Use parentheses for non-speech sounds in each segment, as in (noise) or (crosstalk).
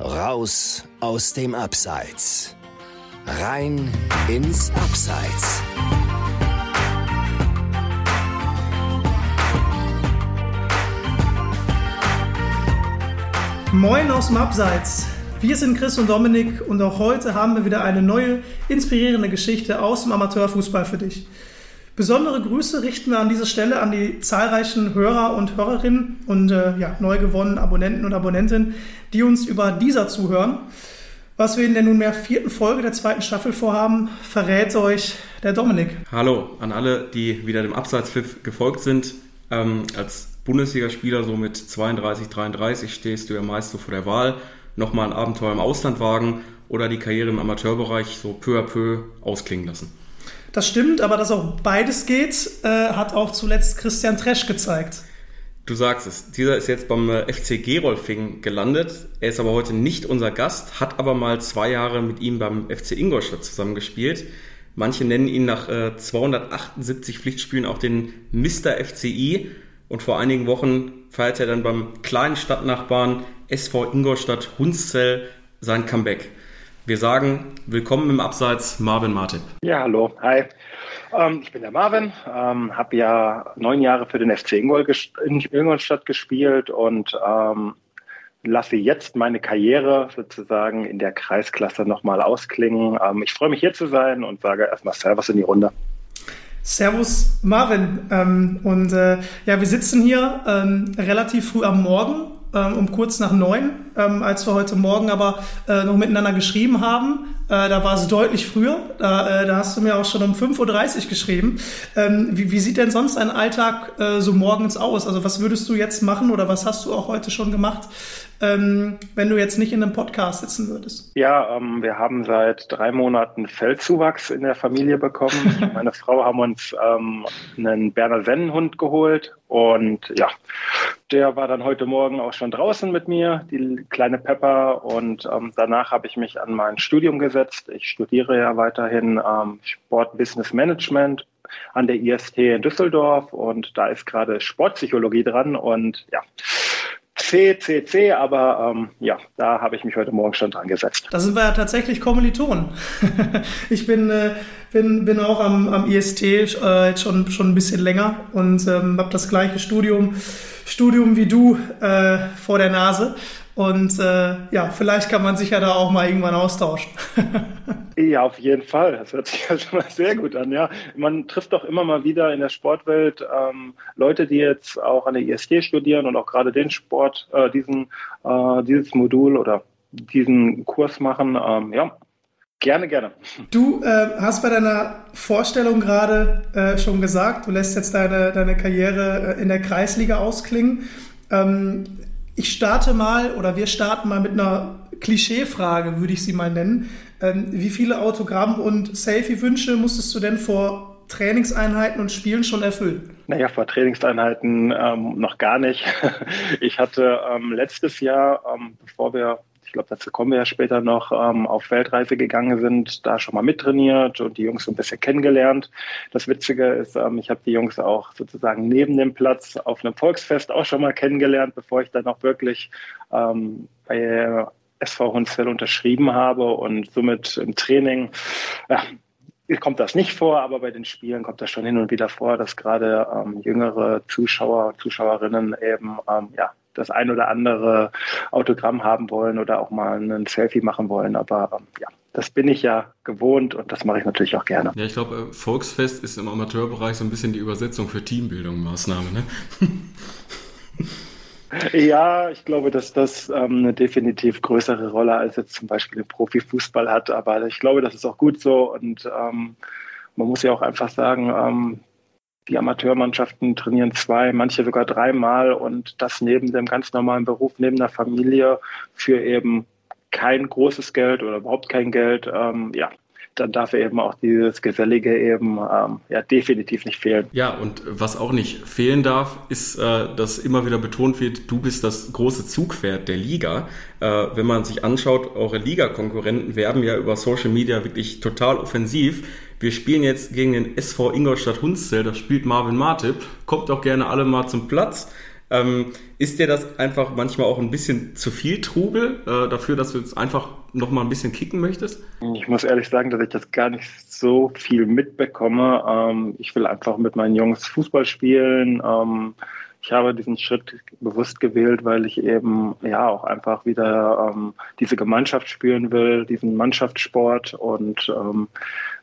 Raus aus dem Abseits. Rein ins Abseits. Moin aus dem Abseits. Wir sind Chris und Dominik und auch heute haben wir wieder eine neue, inspirierende Geschichte aus dem Amateurfußball für dich. Besondere Grüße richten wir an dieser Stelle an die zahlreichen Hörer und Hörerinnen und äh, ja, neu gewonnenen Abonnenten und Abonnentinnen, die uns über dieser zuhören. Was wir in der nunmehr vierten Folge der zweiten Staffel vorhaben, verrät euch der Dominik. Hallo an alle, die wieder dem Abseitspfiff gefolgt sind. Ähm, als Bundesligaspieler so mit 32, 33 stehst du ja meist so vor der Wahl, nochmal ein Abenteuer im Ausland wagen oder die Karriere im Amateurbereich so peu à peu ausklingen lassen. Das stimmt, aber dass auch beides geht, äh, hat auch zuletzt Christian Tresch gezeigt. Du sagst es, dieser ist jetzt beim äh, FC Gerolfing gelandet. Er ist aber heute nicht unser Gast, hat aber mal zwei Jahre mit ihm beim FC Ingolstadt zusammengespielt. Manche nennen ihn nach äh, 278 Pflichtspielen auch den Mr. FCI. Und vor einigen Wochen feierte er dann beim kleinen Stadtnachbarn SV Ingolstadt Hunszell sein Comeback. Wir sagen willkommen im Abseits Marvin Martin. Ja, hallo, hi. Ähm, ich bin der Marvin, ähm, habe ja neun Jahre für den FC Ingolstadt gespielt und ähm, lasse jetzt meine Karriere sozusagen in der Kreisklasse nochmal ausklingen. Ähm, ich freue mich hier zu sein und sage erstmal Servus in die Runde. Servus Marvin. Ähm, und äh, ja, wir sitzen hier ähm, relativ früh am Morgen um kurz nach neun, ähm, als wir heute Morgen aber äh, noch miteinander geschrieben haben. Äh, da war es deutlich früher. Da, äh, da hast du mir auch schon um 5.30 Uhr geschrieben. Ähm, wie, wie, sieht denn sonst ein Alltag äh, so morgens aus? Also was würdest du jetzt machen oder was hast du auch heute schon gemacht, ähm, wenn du jetzt nicht in einem Podcast sitzen würdest? Ja, ähm, wir haben seit drei Monaten Feldzuwachs in der Familie bekommen. (laughs) Meine Frau haben uns ähm, einen Berner Sennenhund geholt und ja, der war dann heute Morgen auch schon draußen mit mir, die kleine Pepper. Und ähm, danach habe ich mich an mein Studium gesetzt. Ich studiere ja weiterhin ähm, Sport Business Management an der IST in Düsseldorf und da ist gerade Sportpsychologie dran und ja, C, C, C, aber ähm, ja, da habe ich mich heute Morgen schon dran gesetzt. Da sind wir ja tatsächlich Kommilitonen. (laughs) ich bin, äh, bin, bin auch am, am IST äh, schon, schon ein bisschen länger und ähm, habe das gleiche Studium, Studium wie du äh, vor der Nase. Und äh, ja, vielleicht kann man sich ja da auch mal irgendwann austauschen. (laughs) ja, auf jeden Fall. Das hört sich ja schon mal sehr gut an. Ja, man trifft doch immer mal wieder in der Sportwelt ähm, Leute, die jetzt auch an der ISG studieren und auch gerade den Sport, äh, diesen, äh, dieses Modul oder diesen Kurs machen. Ähm, ja, Gerne, gerne. Du äh, hast bei deiner Vorstellung gerade äh, schon gesagt, du lässt jetzt deine, deine Karriere äh, in der Kreisliga ausklingen. Ähm, ich starte mal oder wir starten mal mit einer Klischeefrage, würde ich sie mal nennen. Ähm, wie viele Autogramm- und Selfie-Wünsche musstest du denn vor Trainingseinheiten und Spielen schon erfüllen? Naja, vor Trainingseinheiten ähm, noch gar nicht. (laughs) Ich hatte ähm, letztes Jahr, ähm, bevor wir glaube, dazu kommen wir ja später noch, ähm, auf Weltreise gegangen sind, da schon mal mittrainiert und die Jungs so ein bisschen kennengelernt. Das Witzige ist, ähm, ich habe die Jungs auch sozusagen neben dem Platz auf einem Volksfest auch schon mal kennengelernt, bevor ich dann auch wirklich ähm, bei SV Hunsfeld unterschrieben habe und somit im Training, ja, kommt das nicht vor, aber bei den Spielen kommt das schon hin und wieder vor, dass gerade ähm, jüngere Zuschauer, Zuschauerinnen eben ähm, ja, das ein oder andere Autogramm haben wollen oder auch mal ein Selfie machen wollen. Aber ähm, ja, das bin ich ja gewohnt und das mache ich natürlich auch gerne. Ja, ich glaube, äh, Volksfest ist im Amateurbereich so ein bisschen die Übersetzung für Teambildung Maßnahme, ne? (laughs) Ja, ich glaube, dass das ähm, eine definitiv größere Rolle als jetzt zum Beispiel im Profifußball hat. Aber ich glaube, das ist auch gut so. Und ähm, man muss ja auch einfach sagen, ähm, die Amateurmannschaften trainieren zwei, manche sogar dreimal und das neben dem ganz normalen Beruf, neben der Familie für eben kein großes Geld oder überhaupt kein Geld. Ähm, ja, dann darf eben auch dieses Gesellige eben ähm, ja definitiv nicht fehlen. Ja, und was auch nicht fehlen darf, ist, äh, dass immer wieder betont wird, du bist das große Zugpferd der Liga. Äh, wenn man sich anschaut, eure Liga-Konkurrenten werben ja über Social Media wirklich total offensiv. Wir spielen jetzt gegen den SV Ingolstadt Hunszell, da spielt Marvin Martip. Kommt auch gerne alle mal zum Platz. Ähm, ist dir das einfach manchmal auch ein bisschen zu viel Trubel äh, dafür, dass du jetzt einfach noch mal ein bisschen kicken möchtest? Ich muss ehrlich sagen, dass ich das gar nicht so viel mitbekomme. Ähm, ich will einfach mit meinen Jungs Fußball spielen. Ähm, ich habe diesen Schritt bewusst gewählt, weil ich eben ja auch einfach wieder ähm, diese Gemeinschaft spüren will, diesen Mannschaftssport und ähm,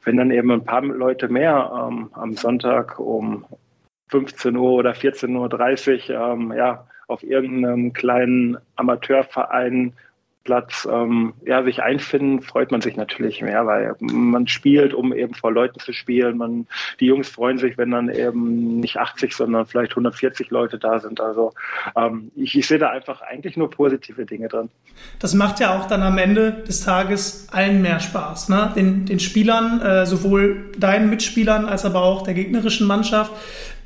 wenn dann eben ein paar Leute mehr ähm, am Sonntag um 15 Uhr oder 14.30 Uhr ähm, ja, auf irgendeinem kleinen Amateurverein Platz ähm, ja, sich einfinden, freut man sich natürlich mehr, weil man spielt, um eben vor Leuten zu spielen. Man, die Jungs freuen sich, wenn dann eben nicht 80, sondern vielleicht 140 Leute da sind. Also ähm, ich, ich sehe da einfach eigentlich nur positive Dinge drin. Das macht ja auch dann am Ende des Tages allen mehr Spaß. Ne? Den, den Spielern, äh, sowohl deinen Mitspielern als aber auch der gegnerischen Mannschaft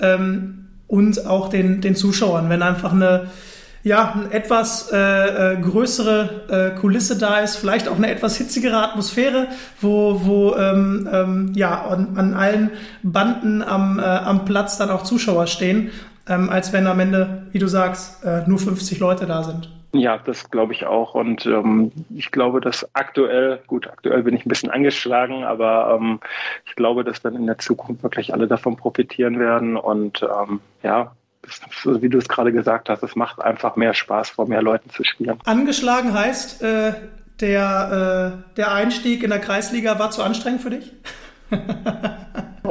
ähm, und auch den, den Zuschauern, wenn einfach eine ja, eine etwas äh, äh, größere äh, Kulisse da ist, vielleicht auch eine etwas hitzigere Atmosphäre, wo, wo ähm, ähm, ja, an, an allen Banden am, äh, am Platz dann auch Zuschauer stehen, ähm, als wenn am Ende, wie du sagst, äh, nur 50 Leute da sind. Ja, das glaube ich auch. Und ähm, ich glaube, dass aktuell, gut, aktuell bin ich ein bisschen angeschlagen, aber ähm, ich glaube, dass dann in der Zukunft wirklich alle davon profitieren werden. Und ähm, ja, wie du es gerade gesagt hast, es macht einfach mehr Spaß, vor mehr Leuten zu spielen. Angeschlagen heißt, äh, der, äh, der Einstieg in der Kreisliga war zu anstrengend für dich? (laughs)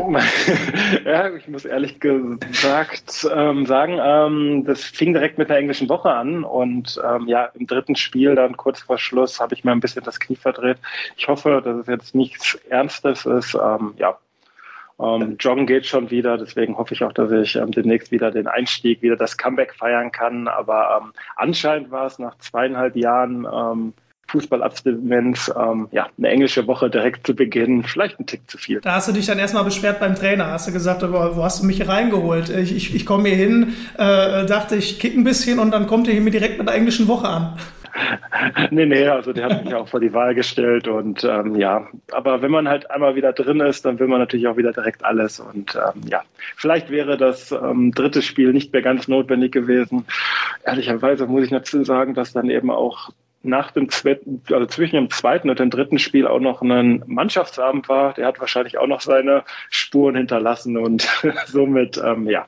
(laughs) ja, ich muss ehrlich gesagt ähm, sagen, ähm, das fing direkt mit der englischen Woche an und ähm, ja, im dritten Spiel dann kurz vor Schluss habe ich mir ein bisschen das Knie verdreht. Ich hoffe, dass es jetzt nichts Ernstes ist. Ähm, ja, ähm, Joggen geht schon wieder, deswegen hoffe ich auch, dass ich ähm, demnächst wieder den Einstieg, wieder das Comeback feiern kann. Aber ähm, anscheinend war es nach zweieinhalb Jahren ähm, Fußballabstinenz, ähm, ja, eine englische Woche direkt zu Beginn, vielleicht ein Tick zu viel. Da hast du dich dann erstmal beschwert beim Trainer, hast du gesagt, wo hast du mich reingeholt? Ich, ich, ich komme hier hin, äh, dachte ich, kick ein bisschen und dann kommt ihr hier mir direkt mit der englischen Woche an. (laughs) nee, nee, also der hat mich auch vor die Wahl gestellt und ähm, ja, aber wenn man halt einmal wieder drin ist, dann will man natürlich auch wieder direkt alles und ähm, ja, vielleicht wäre das ähm, dritte Spiel nicht mehr ganz notwendig gewesen. Ehrlicherweise muss ich dazu sagen, dass dann eben auch nach dem zweiten, also zwischen dem zweiten und dem dritten Spiel auch noch ein Mannschaftsabend war. Der hat wahrscheinlich auch noch seine Spuren hinterlassen und (laughs) somit, ähm, ja,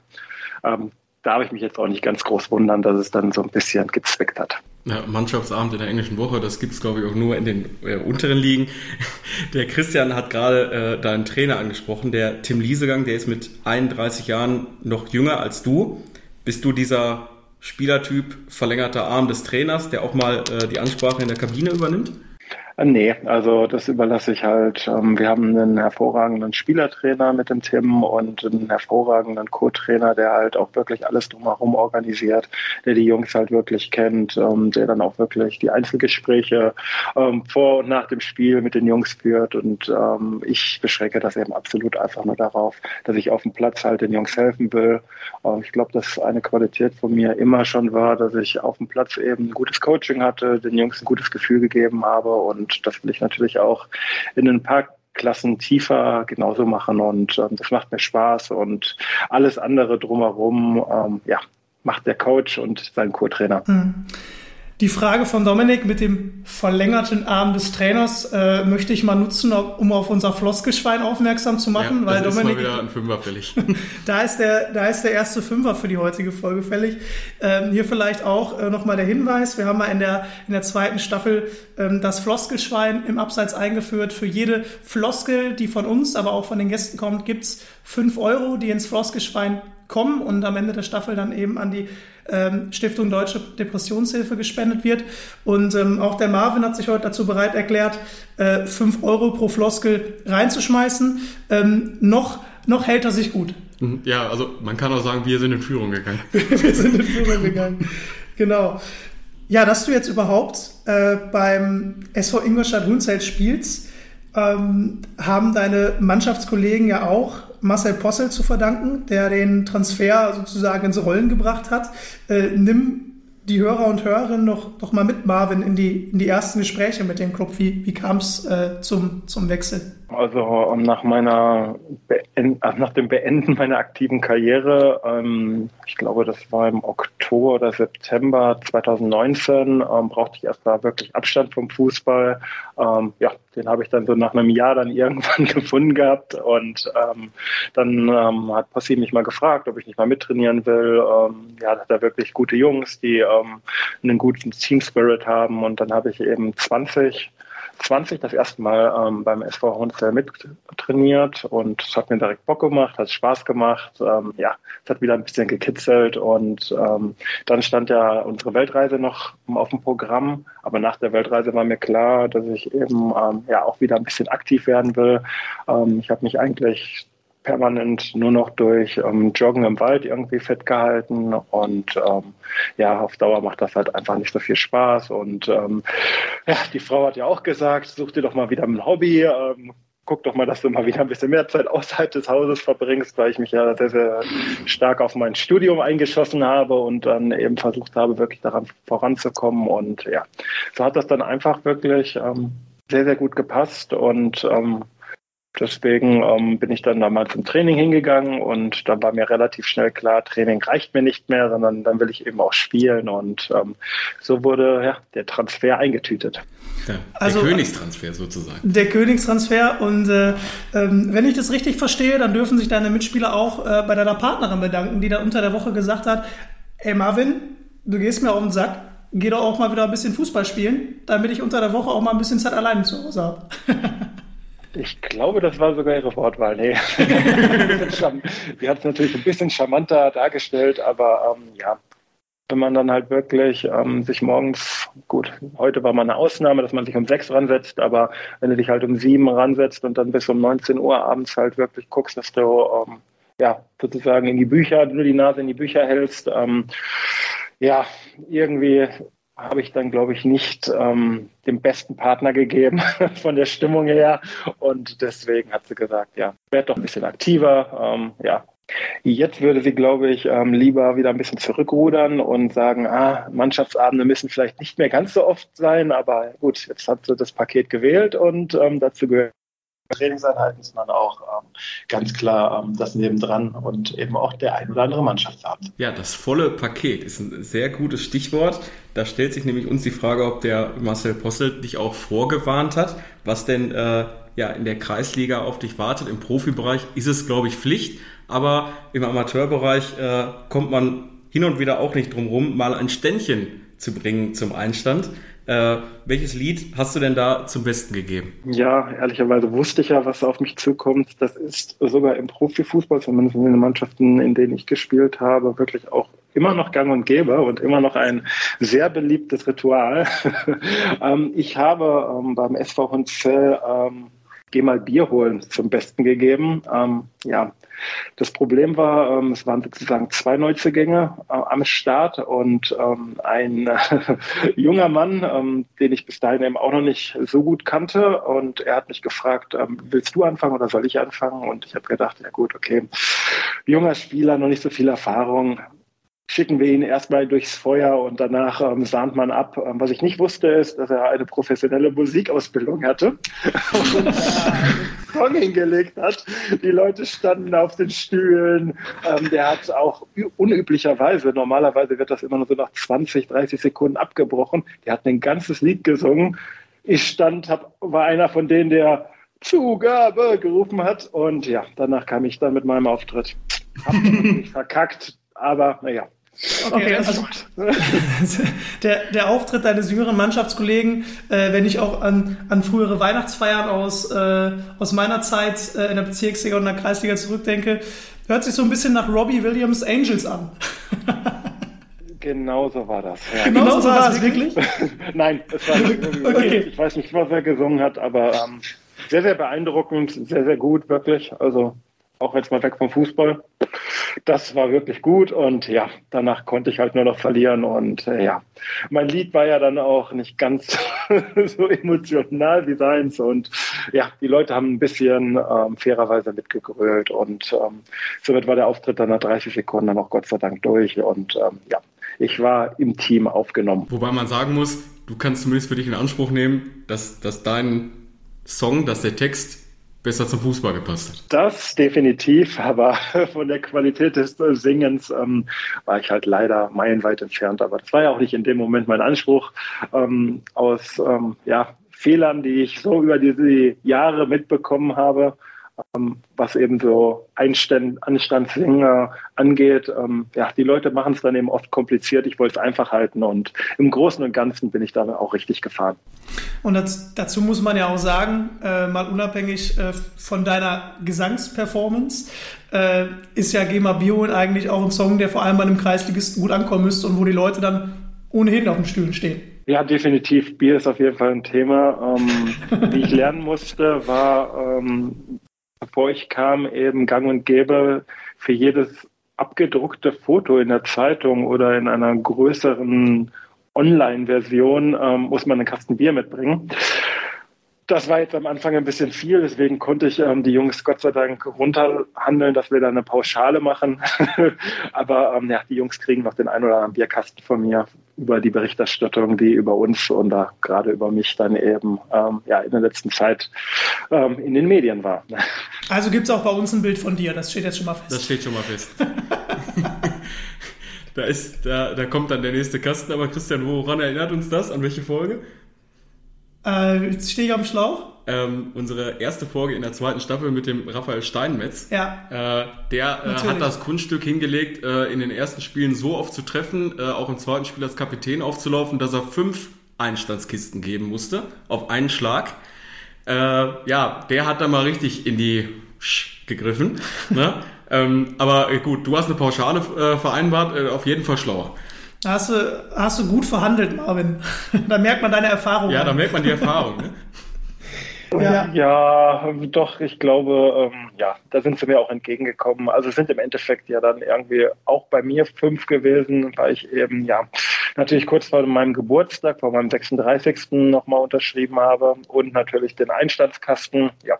ähm, darf ich mich jetzt auch nicht ganz groß wundern, dass es dann so ein bisschen gezwickt hat. Ja, Mannschaftsabend in der englischen Woche, das gibt's glaube ich auch nur in den äh, unteren Ligen. (laughs) Der Christian hat gerade äh, deinen Trainer angesprochen, der Tim Liesegang, der ist mit 31 Jahren noch jünger als du. Bist du dieser Spielertyp verlängerter Arm des Trainers, der auch mal äh, die Ansprache in der Kabine übernimmt? Äh, nee, also das überlasse ich halt. Ähm, wir haben einen hervorragenden Spielertrainer mit dem Tim und einen hervorragenden Co-Trainer, der halt auch wirklich alles drumherum organisiert, der die Jungs halt wirklich kennt, ähm, der dann auch wirklich die Einzelgespräche ähm, vor und nach dem Spiel mit den Jungs führt. Und ich beschränke das eben absolut einfach nur darauf, dass ich auf dem Platz halt den Jungs helfen will. Ich glaube, dass eine Qualität von mir immer schon war, dass ich auf dem Platz eben ein gutes Coaching hatte, den Jungs ein gutes Gefühl gegeben habe und und das will ich natürlich auch in ein paar Klassen tiefer genauso machen und ähm, das macht mir Spaß und alles andere drumherum, ähm, ja, macht der Coach und sein Co-Trainer. Mhm. Die Frage von Dominik mit dem verlängerten Arm des Trainers äh, möchte ich mal nutzen, um auf unser Floskelschwein aufmerksam zu machen. Ja, weil Dominik, ist mal wieder ein Fünfer fällig. (laughs) da, ist der, da ist der erste Fünfer für die heutige Folge fällig. Ähm, hier vielleicht auch äh, nochmal der Hinweis. Wir haben mal in der, in der zweiten Staffel ähm, das Floskelschwein im Abseits eingeführt. Für jede Floskel, die von uns, aber auch von den Gästen kommt, gibt's fünf Euro, die ins Floskelschwein kommen und am Ende der Staffel dann eben an die ähm, Stiftung Deutsche Depressionshilfe gespendet wird. Und ähm, auch der Marvin hat sich heute dazu bereit erklärt, äh, 5 Euro pro Floskel reinzuschmeißen. Ähm, noch, noch hält er sich gut. Mhm. Ja, also man kann auch sagen, wir sind in Führung gegangen. (laughs) wir sind in Führung gegangen. Genau. Ja, dass du jetzt überhaupt äh, beim SV Ingolstadt Hunzelt spielst, ähm, haben deine Mannschaftskollegen ja auch Marcel Possel zu verdanken, der den Transfer sozusagen ins Rollen gebracht hat. Äh, nimm die Hörer und Hörerinnen noch, noch mal mit Marvin in die, in die ersten Gespräche mit dem Club. Wie, wie kam es äh, zum, zum Wechsel? Also nach meiner nach dem Beenden meiner aktiven Karriere, ähm, ich glaube, das war im Oktober oder September 2019, ähm, brauchte ich erst mal wirklich Abstand vom Fußball. Ähm, ja, den habe ich dann so nach einem Jahr dann (laughs) irgendwann gefunden gehabt und ähm, dann ähm, hat Passi mich mal gefragt, ob ich nicht mal mittrainieren will. Ähm, ja, da hat er wirklich gute Jungs, die einen guten Team Spirit haben und dann habe ich eben 20 20 das erste Mal ähm, beim SV Hohenfeld mittrainiert und es hat mir direkt Bock gemacht, hat Spaß gemacht. Ähm, ja, es hat wieder ein bisschen gekitzelt und ähm, dann stand ja unsere Weltreise noch auf dem Programm. Aber nach der Weltreise war mir klar, dass ich eben ähm, ja auch wieder ein bisschen aktiv werden will. Ähm, ich habe mich eigentlich permanent nur noch durch ähm, Joggen im Wald irgendwie fit gehalten und ähm, ja, auf Dauer macht das halt einfach nicht so viel Spaß und ähm, ja, die Frau hat ja auch gesagt, such dir doch mal wieder ein Hobby, ähm, guck doch mal, dass du mal wieder ein bisschen mehr Zeit außerhalb des Hauses verbringst, weil ich mich ja sehr, sehr stark auf mein Studium eingeschossen habe und dann eben versucht habe, wirklich daran voranzukommen und ja, so hat das dann einfach wirklich ähm, sehr, sehr gut gepasst und ähm, Deswegen ähm, bin ich dann da mal zum Training hingegangen und dann war mir relativ schnell klar, Training reicht mir nicht mehr, sondern dann will ich eben auch spielen und ähm, so wurde ja, der Transfer eingetütet. Ja, der also, Königstransfer sozusagen. Der Königstransfer und äh, ähm, wenn ich das richtig verstehe, dann dürfen sich deine Mitspieler auch äh, bei deiner Partnerin bedanken, die da unter der Woche gesagt hat, ey Marvin, du gehst mir auf den Sack, geh doch auch mal wieder ein bisschen Fußball spielen, damit ich unter der Woche auch mal ein bisschen Zeit alleine zu Hause habe. (laughs) Ich glaube, das war sogar ihre Wortwahl. Nee. (laughs) Die hat es natürlich ein bisschen charmanter dargestellt, aber ähm, ja, wenn man dann halt wirklich ähm, sich morgens, gut, heute war mal eine Ausnahme, dass man sich um sechs ransetzt, aber wenn du dich halt um sieben ransetzt und dann bis um 19 Uhr abends halt wirklich guckst, dass du ähm, ja sozusagen in die Bücher, nur die Nase in die Bücher hältst, ähm, ja, irgendwie habe ich dann, glaube ich, nicht ähm, den besten Partner gegeben (laughs) von der Stimmung her. Und deswegen hat sie gesagt, ja, werd doch ein bisschen aktiver. Ähm, ja, Jetzt würde sie, glaube ich, ähm, lieber wieder ein bisschen zurückrudern und sagen, ah, Mannschaftsabende müssen vielleicht nicht mehr ganz so oft sein, aber gut, jetzt hat sie das Paket gewählt und ähm, dazu gehört Trainingseinheiten, sondern auch ähm, ganz klar ähm, das nebendran und eben auch der ein oder andere Mannschaftsabend. Ja, das volle Paket ist ein sehr gutes Stichwort. Da stellt sich nämlich uns die Frage, ob der Marcel Posselt dich auch vorgewarnt hat, was denn äh, ja in der Kreisliga auf dich wartet. Im Profibereich ist es, glaube ich, Pflicht, aber im Amateurbereich äh, kommt man hin und wieder auch nicht drum rum, mal ein Ständchen zu bringen zum Einstand. Äh, welches Lied hast du denn da zum Besten gegeben? Ja, ehrlicherweise wusste ich ja, was auf mich zukommt. Das ist sogar im Profifußball, zumindest in den Mannschaften, in denen ich gespielt habe, wirklich auch immer noch gang und gäbe und immer noch ein sehr beliebtes Ritual. (laughs) ähm, ich habe ähm, beim SV Hunzell ähm, Geh mal Bier holen zum Besten gegeben. Ähm, ja, das Problem war, ähm, es waren sozusagen zwei Neuzugänge äh, am Start und ähm, ein äh, (laughs) junger Mann, ähm, den ich bis dahin eben auch noch nicht so gut kannte. Und er hat mich gefragt, ähm, willst du anfangen oder soll ich anfangen? Und ich habe gedacht, ja gut, okay, junger Spieler, noch nicht so viel Erfahrung schicken wir ihn erstmal durchs Feuer und danach ähm, sahnt man ab. Ähm, was ich nicht wusste, ist, dass er eine professionelle Musikausbildung hatte und einen (laughs) Song hingelegt hat. Die Leute standen auf den Stühlen. Ähm, der hat auch unüblicherweise, normalerweise wird das immer nur so nach 20, 30 Sekunden abgebrochen. Der hat ein ganzes Lied gesungen. Ich stand, hab, war einer von denen, der Zugabe gerufen hat. Und ja, danach kam ich dann mit meinem Auftritt. Hab mich verkackt, aber naja, Okay, also (laughs) der, der Auftritt deines jüngeren Mannschaftskollegen, äh, wenn ich auch an, an frühere Weihnachtsfeiern aus, äh, aus meiner Zeit äh, in der Bezirksliga und in der Kreisliga zurückdenke, hört sich so ein bisschen nach Robbie Williams Angels an. (laughs) Genau so war das. Ja. Genau, genau so war es wirklich? (laughs) Nein, es war okay. ich weiß nicht, was er gesungen hat, aber ähm, sehr, sehr beeindruckend, sehr, sehr gut, wirklich. Also auch jetzt mal weg vom Fußball. Das war wirklich gut und ja, danach konnte ich halt nur noch verlieren und äh, ja, mein Lied war ja dann auch nicht ganz (laughs) so emotional wie seins und ja, die Leute haben ein bisschen ähm, fairerweise mitgegrölt und ähm, somit war der Auftritt dann nach 30 Sekunden dann auch Gott sei Dank durch und ähm, ja, ich war im Team aufgenommen. Wobei man sagen muss, du kannst zumindest für dich in Anspruch nehmen, dass, dass dein Song, dass der Text besser zum Fußball gepasst hat. Das definitiv, aber (laughs) von der Qualität des Singens ähm, war ich halt leider meilenweit entfernt. Aber das war ja auch nicht in dem Moment mein Anspruch. Ähm, aus ähm, ja, Fehlern, die ich so über diese Jahre mitbekommen habe, was eben so Einstand, Anstandsdinger angeht. Ähm, ja, die Leute machen es dann eben oft kompliziert. Ich wollte es einfach halten und im Großen und Ganzen bin ich da auch richtig gefahren. Und das, dazu muss man ja auch sagen, äh, mal unabhängig äh, von deiner Gesangsperformance, äh, ist ja GEMA Bio eigentlich auch ein Song, der vor allem bei einem Kreisligisten gut ankommen müsste und wo die Leute dann ohnehin auf den Stühlen stehen. Ja, definitiv. Bier ist auf jeden Fall ein Thema. Ähm, wie ich lernen musste, war ähm, bevor ich kam, eben gang und gäbe für jedes abgedruckte Foto in der Zeitung oder in einer größeren Online-Version ähm, muss man einen Kasten Bier mitbringen. Das war jetzt am Anfang ein bisschen viel, deswegen konnte ich ähm, die Jungs Gott sei Dank runterhandeln, dass wir da eine Pauschale machen. (laughs) Aber ähm, ja, die Jungs kriegen noch den ein oder anderen Bierkasten von mir über die Berichterstattung, die über uns und da gerade über mich dann eben ähm, ja, in der letzten Zeit ähm, in den Medien war. (laughs) Also gibt es auch bei uns ein Bild von dir, das steht jetzt schon mal fest. Das steht schon mal fest. (laughs) da, ist, da, da kommt dann der nächste Kasten, aber Christian, woran erinnert uns das? An welche Folge? Äh, jetzt stehe ich am Schlauch. Ähm, unsere erste Folge in der zweiten Staffel mit dem Raphael Steinmetz. Ja. Äh, der äh, hat das Kunststück hingelegt, äh, in den ersten Spielen so oft zu treffen, äh, auch im zweiten Spiel als Kapitän aufzulaufen, dass er fünf Einstandskisten geben musste, auf einen Schlag. Äh, ja, der hat da mal richtig in die Sch gegriffen. ne? (laughs) ähm, aber gut, du hast eine Pauschale vereinbart, auf jeden Fall schlauer. Hast du, hast du gut verhandelt, Marvin. (laughs) da merkt man deine Erfahrung. Ja, da merkt man die Erfahrung. Ne? Ja. ja, doch, ich glaube, ähm, ja, da sind sie mir auch entgegengekommen. Also es sind im Endeffekt ja dann irgendwie auch bei mir fünf gewesen, weil ich eben, ja, natürlich kurz vor meinem Geburtstag, vor meinem 36. nochmal unterschrieben habe und natürlich den Einstandskasten, ja.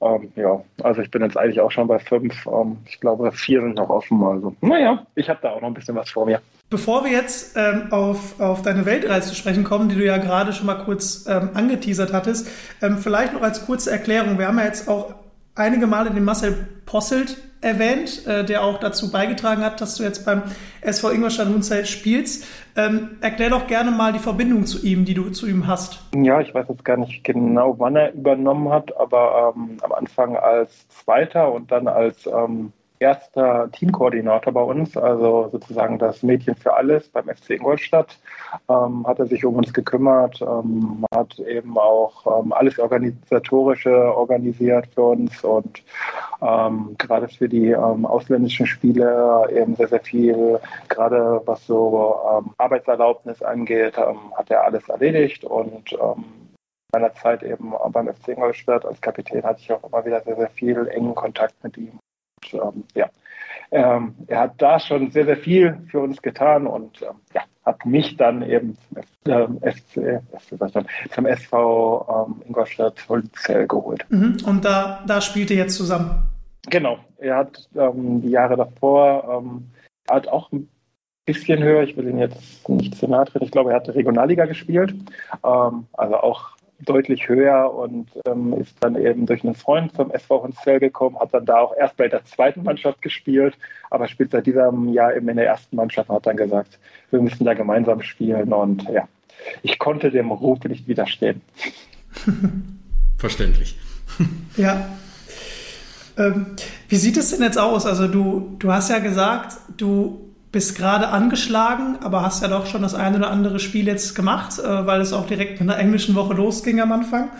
Ähm, ja, also ich bin jetzt eigentlich auch schon bei fünf. Ähm, ich glaube, vier sind noch offen. Also, naja, ich habe da auch noch ein bisschen was vor mir. Bevor wir jetzt ähm, auf, auf deine Weltreise zu sprechen kommen, die du ja gerade schon mal kurz ähm, angeteasert hattest, ähm, vielleicht noch als kurze Erklärung. Wir haben ja jetzt auch einige Male den Marcel Posselt erwähnt, äh, der auch dazu beigetragen hat, dass du jetzt beim SV Ingolstadt Hunzeit spielst. Ähm, erklär doch gerne mal die Verbindung zu ihm, die du zu ihm hast. Ja, ich weiß jetzt gar nicht genau, wann er übernommen hat, aber ähm, am Anfang als Zweiter und dann als ähm, erster Teamkoordinator bei uns, also sozusagen das Mädchen für alles beim FC Ingolstadt, ähm, hat er sich um uns gekümmert, ähm, hat eben auch ähm, alles Organisatorische organisiert für uns und ähm, gerade für die ähm, ausländischen Spiele eben sehr, sehr viel, gerade was so ähm, Arbeitserlaubnis angeht, hat er alles erledigt und meiner Zeit eben beim FC Ingolstadt als Kapitän hatte ich auch immer wieder sehr, sehr viel engen Kontakt mit ihm ähm, ja, ähm, er hat da schon sehr, sehr viel für uns getan und ähm, ja, hat mich dann eben zum, äh, FC, zum SV ähm, Ingolstadt Holzell geholt. Mhm. Und da, da spielt ihr jetzt zusammen? Genau. Er hat ähm, die Jahre davor ähm, hat auch ein bisschen höher, ich will ihn jetzt nicht zu nahe treten, ich glaube, er hat Regionalliga gespielt, ähm, also auch deutlich höher und ähm, ist dann eben durch einen Freund zum SV Hunsfeld gekommen, hat dann da auch erst bei der zweiten Mannschaft gespielt, aber spielt seit diesem Jahr eben in der ersten Mannschaft und hat dann gesagt, wir müssen da gemeinsam spielen und ja, ich konnte dem Ruf nicht widerstehen. (laughs) Verständlich. (laughs) ja. Ähm, wie sieht es denn jetzt aus? Also du, du hast ja gesagt, du bist gerade angeschlagen, aber hast ja doch schon das eine oder andere Spiel jetzt gemacht, äh, weil es auch direkt mit einer englischen Woche losging am Anfang.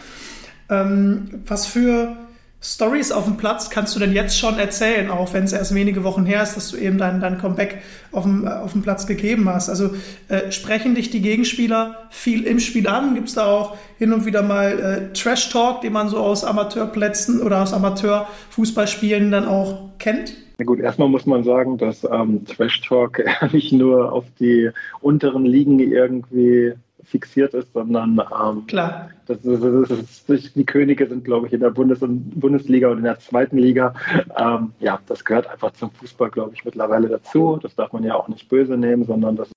Ähm, was für Stories auf dem Platz kannst du denn jetzt schon erzählen, auch wenn es erst wenige Wochen her ist, dass du eben dein, dein Comeback auf dem, äh, auf dem Platz gegeben hast? Also äh, sprechen dich die Gegenspieler viel im Spiel an? Gibt es da auch hin und wieder mal äh, Trash-Talk, den man so aus Amateurplätzen oder aus Amateurfußballspielen dann auch kennt? Na gut, erstmal muss man sagen, dass ähm, Trash Talk (laughs) nicht nur auf die unteren Ligen irgendwie fixiert ist, sondern ähm, Klar. Das, das, das, das, die Könige sind, glaube ich, in der Bundes Bundesliga und in der zweiten Liga. Ähm, ja, das gehört einfach zum Fußball, glaube ich, mittlerweile dazu. Das darf man ja auch nicht böse nehmen, sondern das ist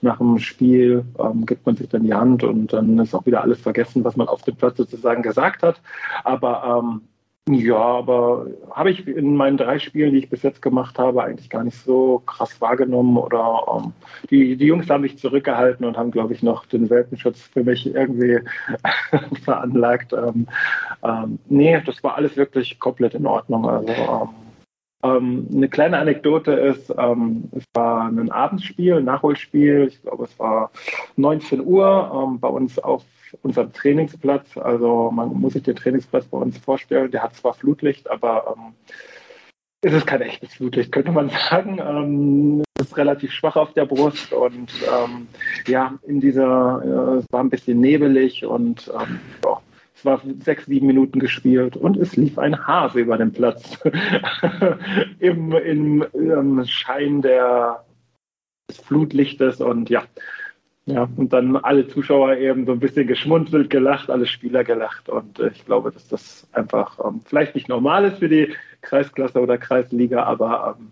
nach dem Spiel ähm, gibt man sich dann die Hand und dann ist auch wieder alles vergessen, was man auf dem Platz sozusagen gesagt hat. Aber ähm, ja, aber habe ich in meinen drei Spielen, die ich bis jetzt gemacht habe, eigentlich gar nicht so krass wahrgenommen. Oder ähm, die, die Jungs haben mich zurückgehalten und haben, glaube ich, noch den Welpenschutz für mich irgendwie (laughs) veranlagt. Ähm, ähm, nee, das war alles wirklich komplett in Ordnung. Also ähm, ähm, eine kleine Anekdote ist, ähm, es war ein Abendspiel, ein Nachholspiel. Ich glaube, es war 19 Uhr bei uns auf unserem Trainingsplatz. Also man muss sich den Trainingsplatz bei uns vorstellen. Der hat zwar Flutlicht, aber ähm, es ist kein echtes Flutlicht, könnte man (laughs) sagen. Ähm, es ist relativ schwach auf der Brust und ähm, ja, in dieser, äh, es war ein bisschen nebelig und ähm, ja, es war sechs, sieben Minuten gespielt und es lief ein Hase über den Platz (laughs) im, im, im Schein der, des Flutlichtes und ja, ja, und dann alle Zuschauer eben so ein bisschen geschmunzelt, gelacht, alle Spieler gelacht. Und äh, ich glaube, dass das einfach ähm, vielleicht nicht normal ist für die Kreisklasse oder Kreisliga, aber ähm,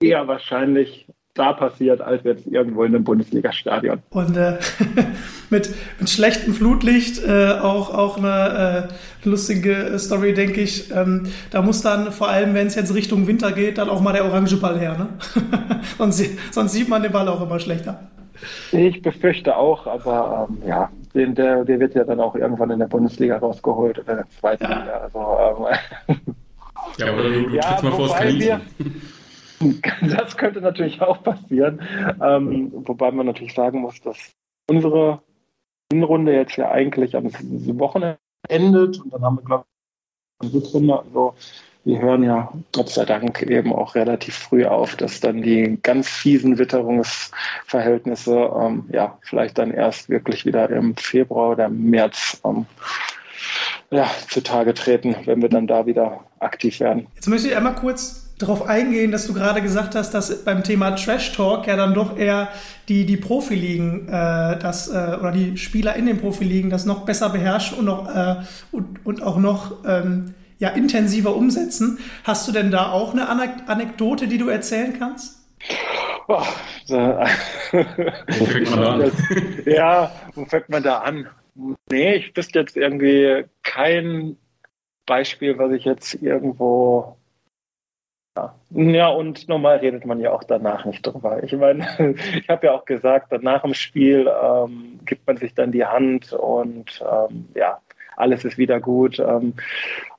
eher wahrscheinlich da passiert, als jetzt irgendwo in einem Bundesliga-Stadion. Und äh, (laughs) mit, mit schlechtem Flutlicht äh, auch, auch eine äh, lustige Story, denke ich. Ähm, da muss dann, vor allem wenn es jetzt Richtung Winter geht, dann auch mal der orange Ball her. Ne? (laughs) sonst, sonst sieht man den Ball auch immer schlechter. Ich befürchte auch, aber ähm, ja, den, der, der wird ja dann auch irgendwann in der Bundesliga rausgeholt oder in der zweiten ja. Liga. Also, ähm, ja, oder du, du ja, mal vor wir, (laughs) Das könnte natürlich auch passieren. Ähm, wobei man natürlich sagen muss, dass unsere Hinrunde jetzt ja eigentlich am Wochenende endet und dann haben wir, glaube ich, eine Rückrunde. Also wir hören ja Gott sei Dank eben auch relativ früh auf, dass dann die ganz fiesen Witterungsverhältnisse ähm, ja vielleicht dann erst wirklich wieder im Februar oder März ähm, ja, zutage treten, wenn wir dann da wieder aktiv werden. Jetzt möchte ich einmal kurz darauf eingehen, dass du gerade gesagt hast, dass beim Thema Trash Talk ja dann doch eher die, die Profiligen äh, das, äh, oder die Spieler in den Profiligen das noch besser beherrschen und, noch, äh, und, und auch noch ähm, ja, intensiver umsetzen. Hast du denn da auch eine Anekdote, die du erzählen kannst? Oh, da, wo fängt man da an? (laughs) ja, wo fängt man da an? Nee, ich wüsste jetzt irgendwie kein Beispiel, was ich jetzt irgendwo. Ja. ja, und normal redet man ja auch danach nicht drüber. Ich meine, (laughs) ich habe ja auch gesagt, nach dem Spiel ähm, gibt man sich dann die Hand und ähm, ja, alles ist wieder gut. Ähm,